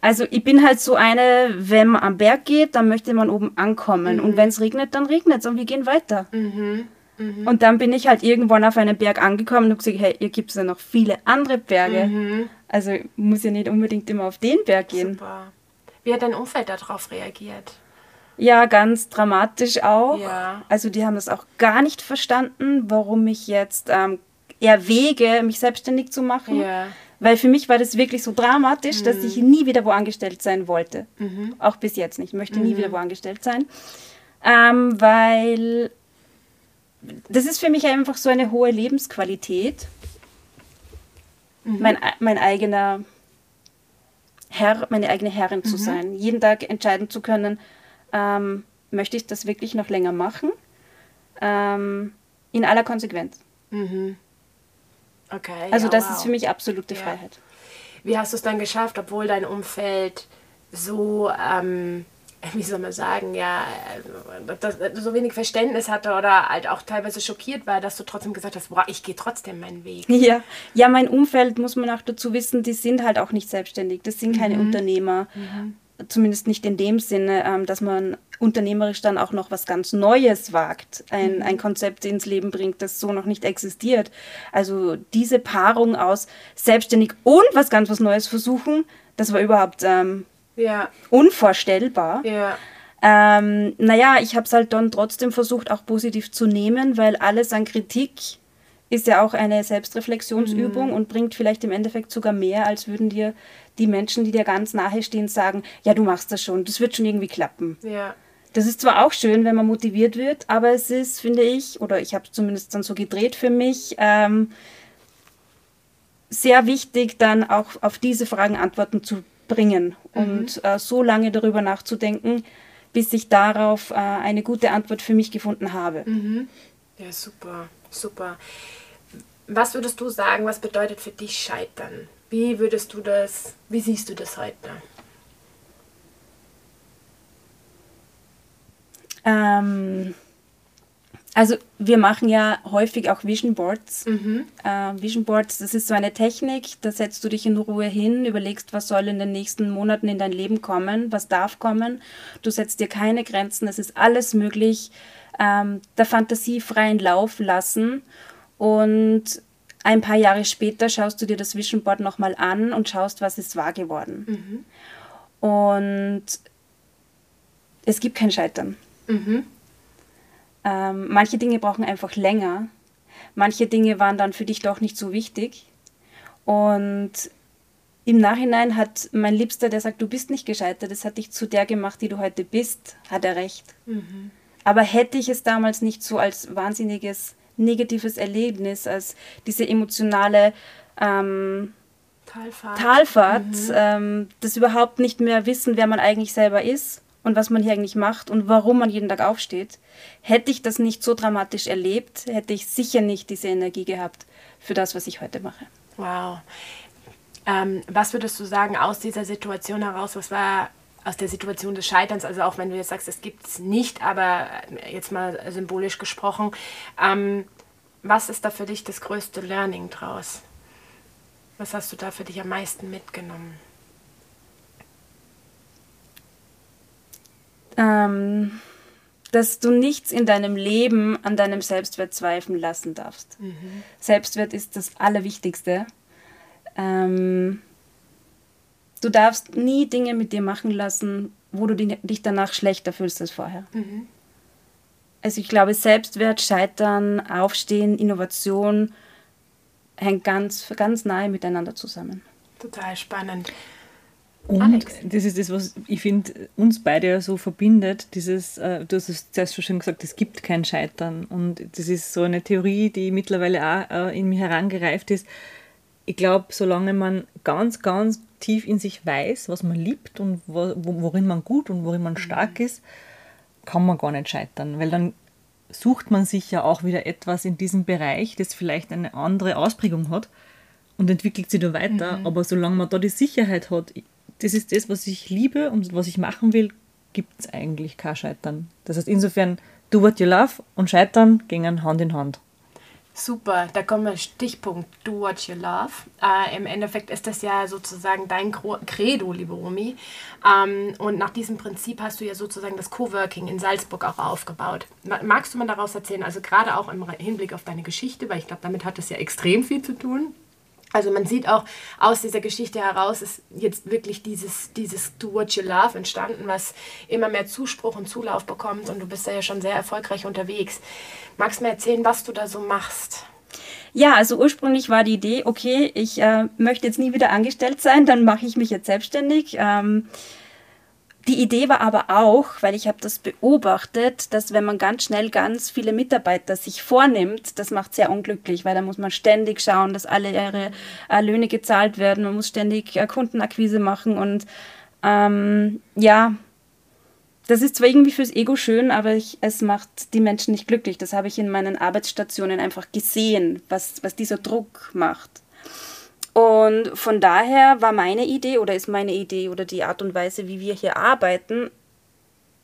[SPEAKER 3] also ich bin halt so eine, wenn man am Berg geht, dann möchte man oben ankommen.
[SPEAKER 1] Mhm.
[SPEAKER 3] Und wenn es regnet, dann regnet es und wir gehen weiter. Und dann bin ich halt irgendwann auf einen Berg angekommen und gesagt, hey, hier gibt es ja noch viele andere Berge.
[SPEAKER 1] Mhm.
[SPEAKER 3] Also muss ja nicht unbedingt immer auf den Berg gehen.
[SPEAKER 1] Super. Wie hat dein Umfeld darauf reagiert?
[SPEAKER 3] Ja, ganz dramatisch auch.
[SPEAKER 1] Ja.
[SPEAKER 3] Also die haben das auch gar nicht verstanden, warum ich jetzt ähm, erwäge, mich selbstständig zu machen.
[SPEAKER 1] Ja.
[SPEAKER 3] Weil für mich war das wirklich so dramatisch, dass ich nie wieder wo angestellt sein wollte. Auch bis jetzt nicht. Ich möchte nie wieder wo angestellt sein. Ähm, weil das ist für mich einfach so eine hohe Lebensqualität. Mein, mein eigener Herr, meine eigene Herrin zu sein. Jeden Tag entscheiden zu können, ähm, möchte ich das wirklich noch länger machen? Ähm, in aller Konsequenz.
[SPEAKER 1] Okay.
[SPEAKER 3] Also
[SPEAKER 1] ja,
[SPEAKER 3] das
[SPEAKER 1] wow.
[SPEAKER 3] ist für mich absolute
[SPEAKER 1] Ja.
[SPEAKER 3] Freiheit.
[SPEAKER 1] Wie hast du es dann geschafft, obwohl dein Umfeld so, ähm, wie soll man sagen, ja, äh, das, so wenig Verständnis hatte oder halt auch teilweise schockiert war, dass du trotzdem gesagt hast, boah, ich gehe trotzdem meinen Weg.
[SPEAKER 3] Ja. ja, mein Umfeld muss man auch dazu wissen, die sind halt auch nicht selbstständig. Das sind keine Unternehmer. Zumindest nicht in dem Sinne, ähm, dass man unternehmerisch dann auch noch was ganz Neues wagt, ein, ein Konzept ins Leben bringt, das so noch nicht existiert. Also diese Paarung aus selbstständig und was ganz was Neues versuchen, das war überhaupt ähm,
[SPEAKER 1] Ja,
[SPEAKER 3] unvorstellbar.
[SPEAKER 1] ja,
[SPEAKER 3] Ähm, naja, ich habe es halt dann trotzdem versucht, auch positiv zu nehmen, weil alles an Kritik ist ja auch eine Selbstreflexionsübung und bringt vielleicht im Endeffekt sogar mehr, als würden dir die Menschen, die dir ganz nahe stehen, sagen, ja, du machst das schon, das wird schon irgendwie klappen.
[SPEAKER 1] ja.
[SPEAKER 3] Das ist zwar auch schön, wenn man motiviert wird, aber es ist, finde ich, oder ich habe es zumindest dann so gedreht für mich, ähm, sehr wichtig, dann auch auf diese Fragen Antworten zu bringen und äh, so lange darüber nachzudenken, bis ich darauf äh, eine gute Antwort für mich gefunden habe.
[SPEAKER 1] Ja, super, super. was würdest du sagen, was bedeutet für dich Scheitern? Wie würdest du das, wie siehst du das heute?
[SPEAKER 3] Ähm, also wir machen ja häufig auch Vision Boards. Mhm. Äh, Vision Boards, das ist so eine Technik, da setzt du dich in Ruhe hin, überlegst, was soll in den nächsten Monaten in dein Leben kommen, was darf kommen. Du setzt dir keine Grenzen, es ist alles möglich, ähm, der Fantasie freien Lauf lassen und ein paar Jahre später schaust du dir das Vision Board nochmal an und schaust, was ist wahr geworden. Mhm. Und es gibt kein Scheitern. Mhm. Ähm, manche Dinge brauchen einfach länger. Manche Dinge waren dann für dich doch nicht so wichtig. Und im Nachhinein hat mein Liebster, der sagt, du bist nicht gescheitert, das hat dich zu der gemacht, die du heute bist, hat er recht. Mhm. Aber hätte ich es damals nicht so als wahnsinniges negatives Erlebnis, als diese emotionale ähm, Talfahrt, Talfahrt mhm. ähm, das überhaupt nicht mehr wissen, wer man eigentlich selber ist, und was man hier eigentlich macht und warum man jeden Tag aufsteht. Hätte ich das nicht so dramatisch erlebt, hätte ich sicher nicht diese Energie gehabt für das, was ich heute mache.
[SPEAKER 1] Wow. Ähm, was würdest du sagen aus dieser Situation heraus? Was war aus der Situation des Scheiterns? Also auch wenn du jetzt sagst, es gibt es nicht, aber jetzt mal symbolisch gesprochen. Ähm, was ist da für dich das größte Learning draus? Was hast du da für dich am meisten mitgenommen?
[SPEAKER 3] ähm, dass du nichts in deinem Leben an deinem Selbstwert zweifeln lassen darfst. Mhm. Selbstwert ist das Allerwichtigste. Ähm, du darfst nie Dinge mit dir machen lassen, wo du dich danach schlechter fühlst als vorher. Mhm. Also ich glaube, Selbstwert, Scheitern, Aufstehen, Innovation hängt ganz, ganz nahe miteinander zusammen.
[SPEAKER 1] Total spannend.
[SPEAKER 2] Und Alex. das ist das, was ich finde, uns beide ja so verbindet. Dieses, äh, du hast es zuerst schon gesagt, es gibt kein Scheitern. Und das ist so eine Theorie, die mittlerweile auch äh, in mir herangereift ist. Ich glaube, solange man ganz, ganz tief in sich weiß, was man liebt und wo, worin man gut und worin man stark mhm. ist, kann man gar nicht scheitern. Weil dann sucht man sich ja auch wieder etwas in diesem Bereich, das vielleicht eine andere Ausprägung hat und entwickelt sich da weiter. Mhm. Aber solange man da die Sicherheit hat, das ist das, was ich liebe und was ich machen will, gibt es eigentlich kein Scheitern. Das heißt, insofern, do what you love und Scheitern gehen Hand in Hand.
[SPEAKER 1] Super, da kommen wir Stichpunkt Do What You Love. Äh, Im Endeffekt ist das ja sozusagen dein Credo, liebe Romy. Ähm, und nach diesem Prinzip hast du ja sozusagen das Coworking in Salzburg auch aufgebaut. Magst du mal daraus erzählen, also gerade auch im Hinblick auf deine Geschichte, weil ich glaube, damit hat es ja extrem viel zu tun. Also man sieht auch aus dieser Geschichte heraus ist jetzt wirklich dieses, dieses Do What You Love entstanden, was immer mehr Zuspruch und Zulauf bekommt und du bist ja schon sehr erfolgreich unterwegs. Magst du mir erzählen, was du da so machst?
[SPEAKER 3] Ja, also ursprünglich war die Idee, okay, ich äh, möchte jetzt nie wieder angestellt sein, dann mache ich mich jetzt selbstständig. Ähm, die Idee war aber auch, weil ich habe das beobachtet, dass wenn man ganz schnell ganz viele Mitarbeiter sich vornimmt, das macht sehr unglücklich, weil da muss man ständig schauen, dass alle ihre äh, Löhne gezahlt werden, man muss ständig äh, Kundenakquise machen und ähm, ja, das ist zwar irgendwie fürs Ego schön, aber ich, es macht die Menschen nicht glücklich. Das habe ich in meinen Arbeitsstationen einfach gesehen, was, was dieser Druck macht. Und von daher war meine Idee oder ist meine Idee oder die Art und Weise, wie wir hier arbeiten,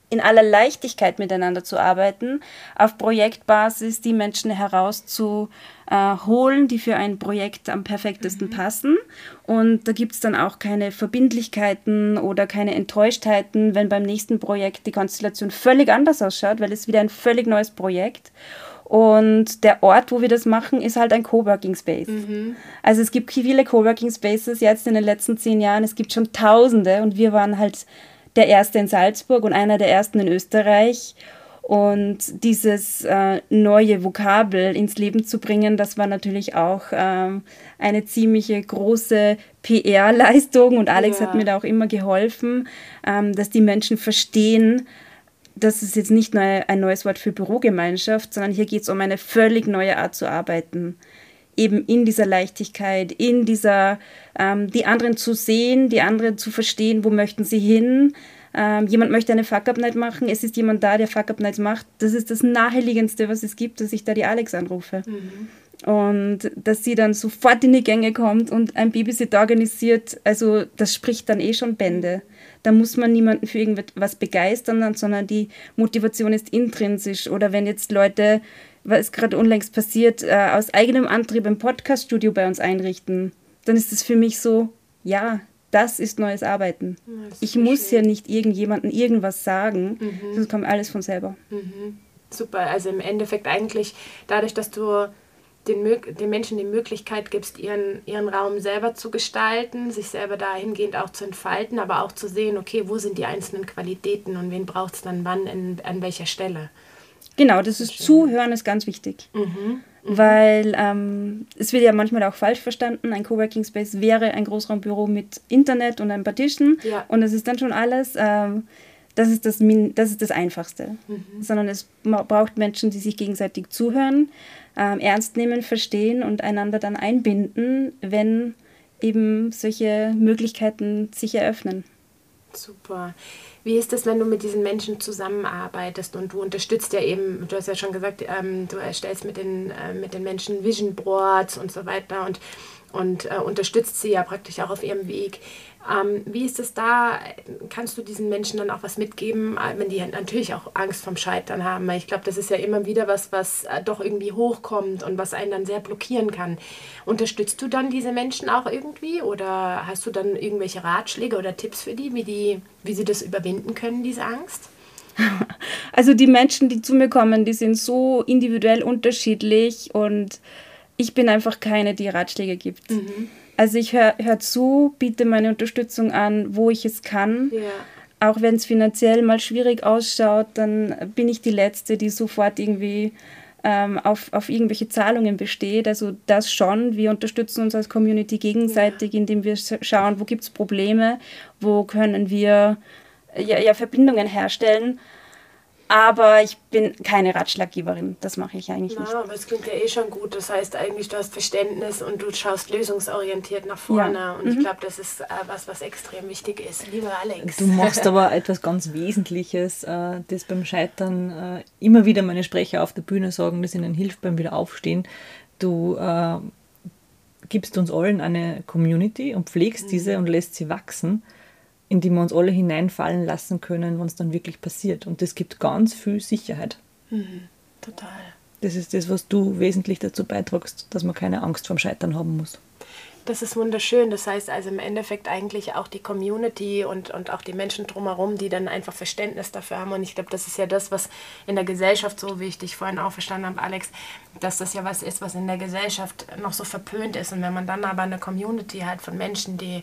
[SPEAKER 3] in aller Leichtigkeit miteinander zu arbeiten, auf Projektbasis die Menschen herauszuholen, die für ein Projekt am perfektesten mhm. passen. Und da gibt es dann auch keine Verbindlichkeiten oder keine Enttäuschtheiten, wenn beim nächsten Projekt die Konstellation völlig anders ausschaut, weil es wieder ein völlig neues Projekt. Und der Ort, wo wir das machen, ist halt ein Coworking Space. Mhm. Also es gibt viele Coworking Spaces jetzt in den letzten zehn Jahren. Es gibt schon Tausende und wir waren halt der erste in Salzburg und einer der ersten in Österreich. Und dieses äh, neue Vokabel ins Leben zu bringen, das war natürlich auch ähm, eine ziemliche große PR-Leistung. Und Alex ja. hat mir da auch immer geholfen, ähm, dass die Menschen verstehen, das ist jetzt nicht nur ein neues Wort für Bürogemeinschaft, sondern hier geht es um eine völlig neue Art zu arbeiten. Eben in dieser Leichtigkeit, in dieser, ähm, die anderen zu sehen, die anderen zu verstehen, wo möchten sie hin. Ähm, jemand möchte eine Fuck-Up-Night machen, es ist jemand da, der Fuck-Up-Nights macht. Das ist das Naheliegendste, was es gibt, dass ich da die Alex anrufe. Mhm. Und dass sie dann sofort in die Gänge kommt und ein Babysitter organisiert, also das spricht dann eh schon Bände. Da muss man niemanden für irgendwas begeistern, sondern die Motivation ist intrinsisch. Oder wenn jetzt Leute, was gerade unlängst passiert, äh, aus eigenem Antrieb ein Podcaststudio bei uns einrichten, dann ist es für mich so, ja, das ist neues Arbeiten. Ja, ich muss schön. ja nicht irgendjemandem irgendwas sagen, mhm. das kommt alles von selber.
[SPEAKER 1] Mhm. Super, also im Endeffekt eigentlich dadurch, dass du den, den Menschen die Möglichkeit gibst, ihren, ihren Raum selber zu gestalten, sich selber dahingehend auch zu entfalten, aber auch zu sehen, okay, wo sind die einzelnen Qualitäten und wen braucht es dann wann, in, an welcher Stelle.
[SPEAKER 3] Genau, das ist Schön. Zuhören ist ganz wichtig. Mhm. Mhm. Weil ähm, es wird ja manchmal auch falsch verstanden, ein Coworking Space wäre ein Großraumbüro mit Internet und einem Partition ja. und das ist dann schon alles. Ähm, das ist das, das, ist das Einfachste. Mhm. Sondern es braucht Menschen, die sich gegenseitig zuhören, ähm, ernst nehmen, verstehen und einander dann einbinden, wenn eben solche Möglichkeiten sich eröffnen.
[SPEAKER 1] Super. Wie ist das, wenn du mit diesen Menschen zusammenarbeitest und du unterstützt ja eben, du hast ja schon gesagt, ähm, du erstellst mit den, äh, mit den Menschen Vision Boards und so weiter und, und äh, unterstützt sie ja praktisch auch auf ihrem Weg. Ähm, wie ist es da? Kannst du diesen Menschen dann auch was mitgeben, äh, wenn die natürlich auch Angst vom Scheitern haben? Ich glaube, das ist ja immer wieder was, was äh, doch irgendwie hochkommt und was einen dann sehr blockieren kann. Unterstützt du dann diese Menschen auch irgendwie oder hast du dann irgendwelche Ratschläge oder Tipps für die, wie, die, wie sie das überwinden können, diese Angst?
[SPEAKER 3] Also die Menschen, die zu mir kommen, die sind so individuell unterschiedlich und ich bin einfach keine, die Ratschläge gibt. Mhm. Also ich höre hör zu, biete meine Unterstützung an, wo ich es kann. Ja. Auch wenn es finanziell mal schwierig ausschaut, dann bin ich die Letzte, die sofort irgendwie ähm, auf, auf irgendwelche Zahlungen besteht. Also das schon. Wir unterstützen uns als Community gegenseitig, ja. indem wir schauen, wo gibt es Probleme, wo können wir ja, ja, Verbindungen herstellen. Aber ich bin keine Ratschlaggeberin. Das mache ich eigentlich
[SPEAKER 1] Na,
[SPEAKER 3] nicht.
[SPEAKER 1] Aber es klingt ja eh schon gut. Das heißt eigentlich, du hast Verständnis und du schaust lösungsorientiert nach vorne. Ja. Und mhm. ich glaube, das ist äh, was, was extrem wichtig ist. Lieber Alex.
[SPEAKER 2] Du machst aber etwas ganz Wesentliches, äh, das beim Scheitern äh, immer wieder meine Sprecher auf der Bühne sagen, das ihnen hilft beim Wiederaufstehen. Du äh, gibst uns allen eine Community und pflegst mhm. diese und lässt sie wachsen in die wir uns alle hineinfallen lassen können, wenn es dann wirklich passiert. Und das gibt ganz viel Sicherheit.
[SPEAKER 1] Mhm, total.
[SPEAKER 2] Das ist das, was du wesentlich dazu beitragst, dass man keine Angst vorm Scheitern haben muss.
[SPEAKER 1] Das ist wunderschön. Das heißt also im Endeffekt eigentlich auch die Community und, und auch die Menschen drumherum, die dann einfach Verständnis dafür haben. Und ich glaube, das ist ja das, was in der Gesellschaft so wichtig vorhin auch verstanden habe, Alex, dass das ja was ist, was in der Gesellschaft noch so verpönt ist. Und wenn man dann aber eine Community hat von Menschen, die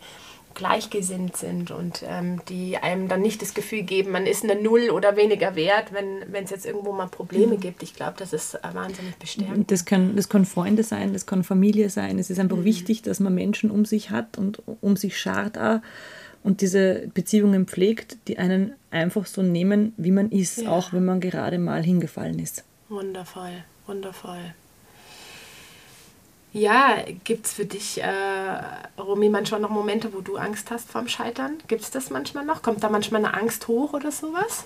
[SPEAKER 1] gleichgesinnt sind und ähm, die einem dann nicht das Gefühl geben, man ist eine Null oder weniger wert, wenn es jetzt irgendwo mal Probleme mhm. gibt. Ich glaube, das ist äh, wahnsinnig bestärkend.
[SPEAKER 2] Das können, das können Freunde sein, das kann Familie sein. Es ist einfach mhm. wichtig, dass man Menschen um sich hat und um sich schart auch und diese Beziehungen pflegt, die einen einfach so nehmen, wie man ist, ja. auch wenn man gerade mal hingefallen ist.
[SPEAKER 1] Wundervoll, wundervoll. Ja, gibt es für dich, äh, Romy, manchmal noch Momente, wo du Angst hast vorm Scheitern? Gibt es das manchmal noch? Kommt da manchmal eine Angst hoch oder sowas?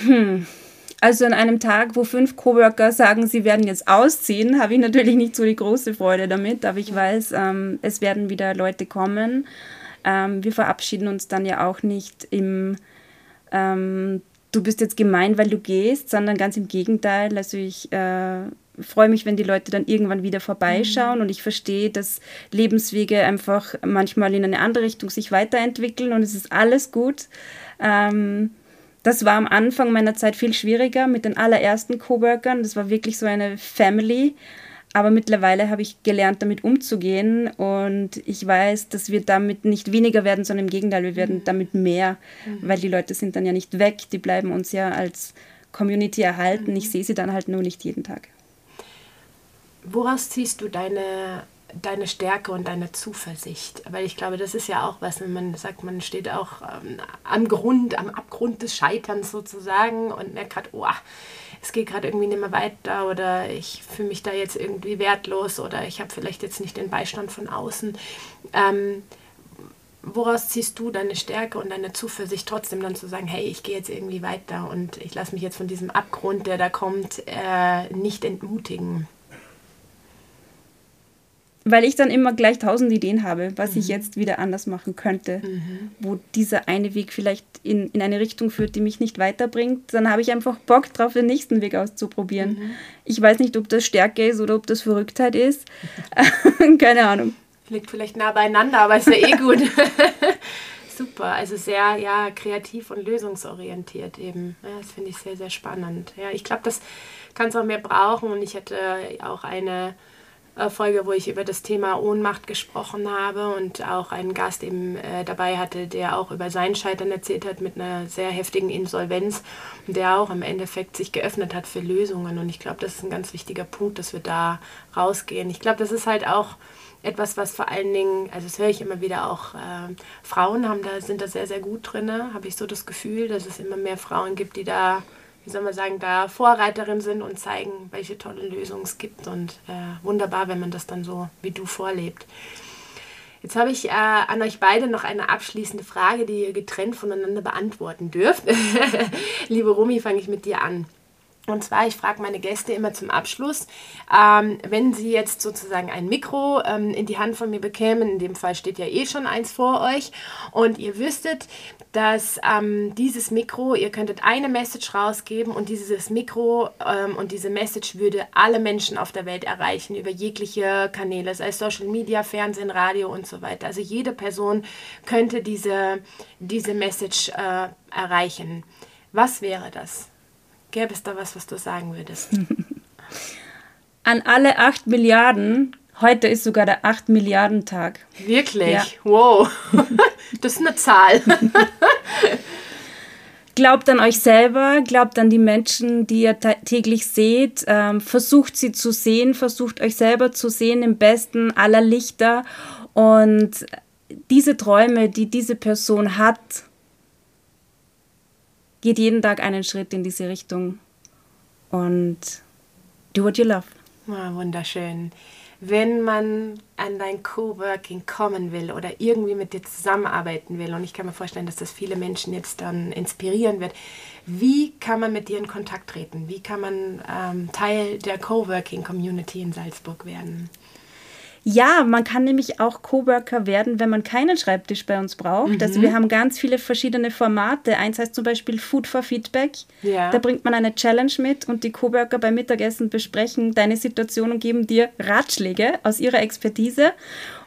[SPEAKER 3] Hm. Also an einem Tag, wo fünf Coworker sagen, sie werden jetzt ausziehen, habe ich natürlich nicht so die große Freude damit, aber ich weiß, ähm, es werden wieder Leute kommen. Ähm, wir verabschieden uns dann ja auch nicht im ähm, du bist jetzt gemein, weil du gehst, sondern ganz im Gegenteil. Also ich äh, freue mich, wenn die Leute dann irgendwann wieder vorbeischauen mhm. und ich verstehe, dass Lebenswege einfach manchmal in eine andere Richtung sich weiterentwickeln und es ist alles gut. Ähm, das war am Anfang meiner Zeit viel schwieriger mit den allerersten Coworkern. Das war wirklich so eine Family. Aber mittlerweile habe ich gelernt, damit umzugehen und ich weiß, dass wir damit nicht weniger werden, sondern im Gegenteil, wir werden mhm. damit mehr, mhm. weil die Leute sind dann ja nicht weg, die bleiben uns ja als Community erhalten. Ich mhm. sehe sie dann halt nur nicht jeden Tag.
[SPEAKER 1] Woraus ziehst du deine, deine Stärke und deine Zuversicht? Weil ich glaube, das ist ja auch was, wenn man sagt, man steht auch ähm, am Grund, am Abgrund des Scheiterns sozusagen und merkt gerade, oh, es geht gerade irgendwie nicht mehr weiter oder ich fühle mich da jetzt irgendwie wertlos oder ich habe vielleicht jetzt nicht den Beistand von außen. Ähm, woraus ziehst du deine Stärke und deine Zuversicht trotzdem dann zu sagen, hey, ich gehe jetzt irgendwie weiter und ich lasse mich jetzt von diesem Abgrund, der da kommt, äh, nicht entmutigen?
[SPEAKER 3] Weil ich dann immer gleich tausend Ideen habe, was mhm. ich jetzt wieder anders machen könnte, mhm. wo dieser eine Weg vielleicht in, in eine Richtung führt, die mich nicht weiterbringt, dann habe ich einfach Bock drauf, den nächsten Weg auszuprobieren. Mhm. Ich weiß nicht, ob das Stärke ist oder ob das Verrücktheit ist. Keine Ahnung.
[SPEAKER 1] Liegt vielleicht nah beieinander, aber ist ja eh gut. Super, also sehr ja, kreativ und lösungsorientiert eben. Ja, das finde ich sehr, sehr spannend. Ja, ich glaube, das kann es auch mehr brauchen und ich hätte auch eine Folge, wo ich über das Thema Ohnmacht gesprochen habe und auch einen Gast eben äh, dabei hatte, der auch über sein Scheitern erzählt hat mit einer sehr heftigen Insolvenz und der auch im Endeffekt sich geöffnet hat für Lösungen. Und ich glaube, das ist ein ganz wichtiger Punkt, dass wir da rausgehen. Ich glaube, das ist halt auch etwas, was vor allen Dingen, also das höre ich immer wieder auch, äh, Frauen haben da, sind da sehr, sehr gut drin, habe ich so das Gefühl, dass es immer mehr Frauen gibt, die da wie soll man sagen, da Vorreiterin sind und zeigen, welche tolle Lösungen es gibt. Und äh, wunderbar, wenn man das dann so wie du vorlebt. Jetzt habe ich äh, an euch beide noch eine abschließende Frage, die ihr getrennt voneinander beantworten dürft. Liebe Rumi, fange ich mit dir an. Und zwar, ich frage meine Gäste immer zum Abschluss, ähm, wenn sie jetzt sozusagen ein Mikro ähm, in die Hand von mir bekämen, in dem Fall steht ja eh schon eins vor euch, und ihr wüsstet, dass ähm, dieses Mikro, ihr könntet eine Message rausgeben und dieses Mikro ähm, und diese Message würde alle Menschen auf der Welt erreichen, über jegliche Kanäle, sei es Social Media, Fernsehen, Radio und so weiter. Also jede Person könnte diese, diese Message äh, erreichen. Was wäre das? Gäbe es da was, was du sagen würdest?
[SPEAKER 3] An alle 8 Milliarden Heute ist sogar der 8 Milliarden Tag.
[SPEAKER 1] Wirklich? Ja. Wow. Das ist eine Zahl.
[SPEAKER 3] glaubt an euch selber, glaubt an die Menschen, die ihr täglich seht, ähm, versucht sie zu sehen, versucht euch selber zu sehen im besten aller Lichter und diese Träume, die diese Person hat, geht jeden Tag einen Schritt in diese Richtung und do what you love.
[SPEAKER 1] Oh, wunderschön wenn man an dein Coworking kommen will oder irgendwie mit dir zusammenarbeiten will, und ich kann mir vorstellen, dass das viele Menschen jetzt dann inspirieren wird, wie kann man mit dir in Kontakt treten? Wie kann man ähm, Teil der Coworking Community in Salzburg werden?
[SPEAKER 3] Ja, man kann nämlich auch Coworker werden, wenn man keinen Schreibtisch bei uns braucht. Mhm. Also wir haben ganz viele verschiedene Formate. Eins heißt zum Beispiel Food for Feedback. Ja. Da bringt man eine Challenge mit und die Coworker beim Mittagessen besprechen deine Situation und geben dir Ratschläge aus ihrer Expertise.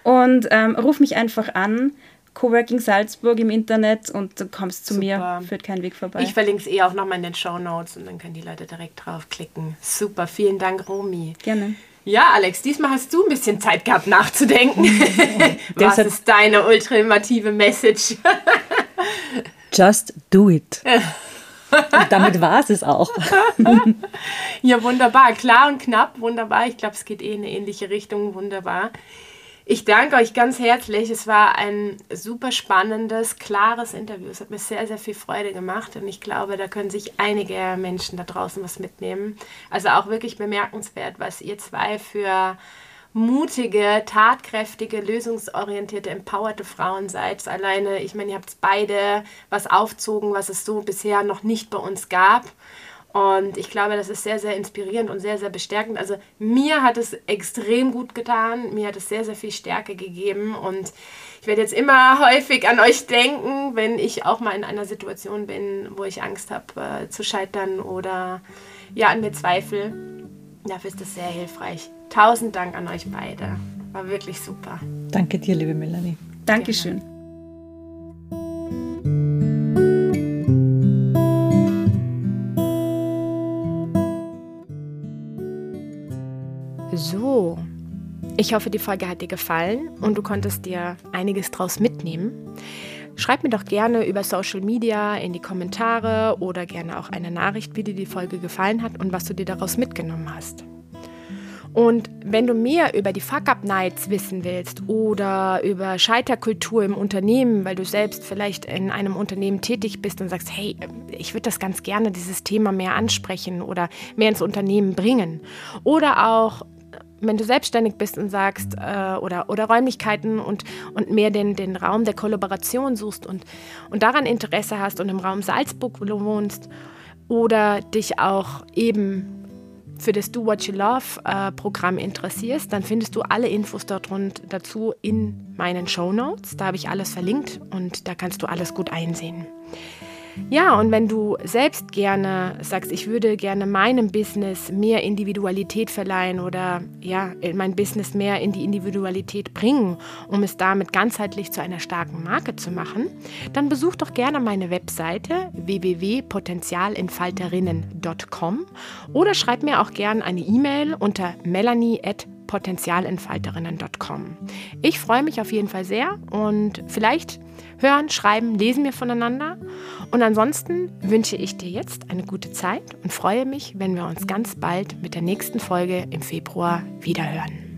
[SPEAKER 3] Und ähm, ruf mich einfach an. Coworking Salzburg im Internet und du kommst zu Super. mir, führt kein Weg vorbei.
[SPEAKER 1] Ich verlinke es eh auch nochmal in den Show Notes und dann können die Leute direkt draufklicken. Super, vielen Dank, Romy.
[SPEAKER 3] Gerne.
[SPEAKER 1] Ja, Alex, diesmal hast du ein bisschen Zeit gehabt nachzudenken. Was ist deine ultimative Message?
[SPEAKER 2] Just do it. Und damit war es es auch.
[SPEAKER 1] ja, wunderbar. Klar und knapp, wunderbar. Ich glaube, es geht eh in eine ähnliche Richtung. Wunderbar. Ich danke euch ganz herzlich. Es war ein super spannendes, klares Interview. Es hat mir sehr, sehr viel Freude gemacht und ich glaube, da können sich einige Menschen da draußen was mitnehmen. Also auch wirklich bemerkenswert, was ihr zwei für mutige, tatkräftige, lösungsorientierte, empowerte Frauen seid. Alleine, ich meine, ihr habt beide was aufzogen, was es so bisher noch nicht bei uns gab. Und ich glaube, das ist sehr, sehr inspirierend und sehr, sehr bestärkend. Also mir hat es extrem gut getan. Mir hat es sehr, sehr viel Stärke gegeben. Und ich werde jetzt immer häufig an euch denken, wenn ich auch mal in einer Situation bin, wo ich Angst habe äh, zu scheitern oder ja, an mir zweifle. Dafür ist das sehr hilfreich. Tausend Dank an euch beide. War wirklich super.
[SPEAKER 2] Danke dir, liebe Melanie.
[SPEAKER 3] Dankeschön.
[SPEAKER 1] So, ich hoffe, die Folge hat dir gefallen und du konntest dir einiges draus mitnehmen. Schreib mir doch gerne über Social Media in die Kommentare oder gerne auch eine Nachricht, wie dir die Folge gefallen hat und was du dir daraus mitgenommen hast. Und wenn du mehr über die Fuck-Up-Nights wissen willst oder über Scheiterkultur im Unternehmen, weil du selbst vielleicht in einem Unternehmen tätig bist und sagst, hey, ich würde das ganz gerne, dieses Thema mehr ansprechen oder mehr ins Unternehmen bringen. Oder auch wenn du selbstständig bist und sagst, äh, oder, oder Räumlichkeiten und, und mehr den, den Raum der Kollaboration suchst und, und daran Interesse hast und im Raum Salzburg wohnst oder dich auch eben für das Do What You Love äh, Programm interessierst, dann findest du alle Infos dort dazu in meinen Show Notes. Da habe ich alles verlinkt und da kannst du alles gut einsehen. Ja, und wenn du selbst gerne sagst, ich würde gerne meinem Business mehr Individualität verleihen oder ja, mein Business mehr in die Individualität bringen, um es damit ganzheitlich zu einer starken Marke zu machen, dann besuch doch gerne meine Webseite www.potenzialentfalterinnen.com oder schreib mir auch gerne eine E-Mail unter melanie@ potenzialentfalterinnen.com. Ich freue mich auf jeden Fall sehr und vielleicht hören, schreiben, lesen wir voneinander. Und ansonsten wünsche ich dir jetzt eine gute Zeit und freue mich, wenn wir uns ganz bald mit der nächsten Folge im Februar wiederhören.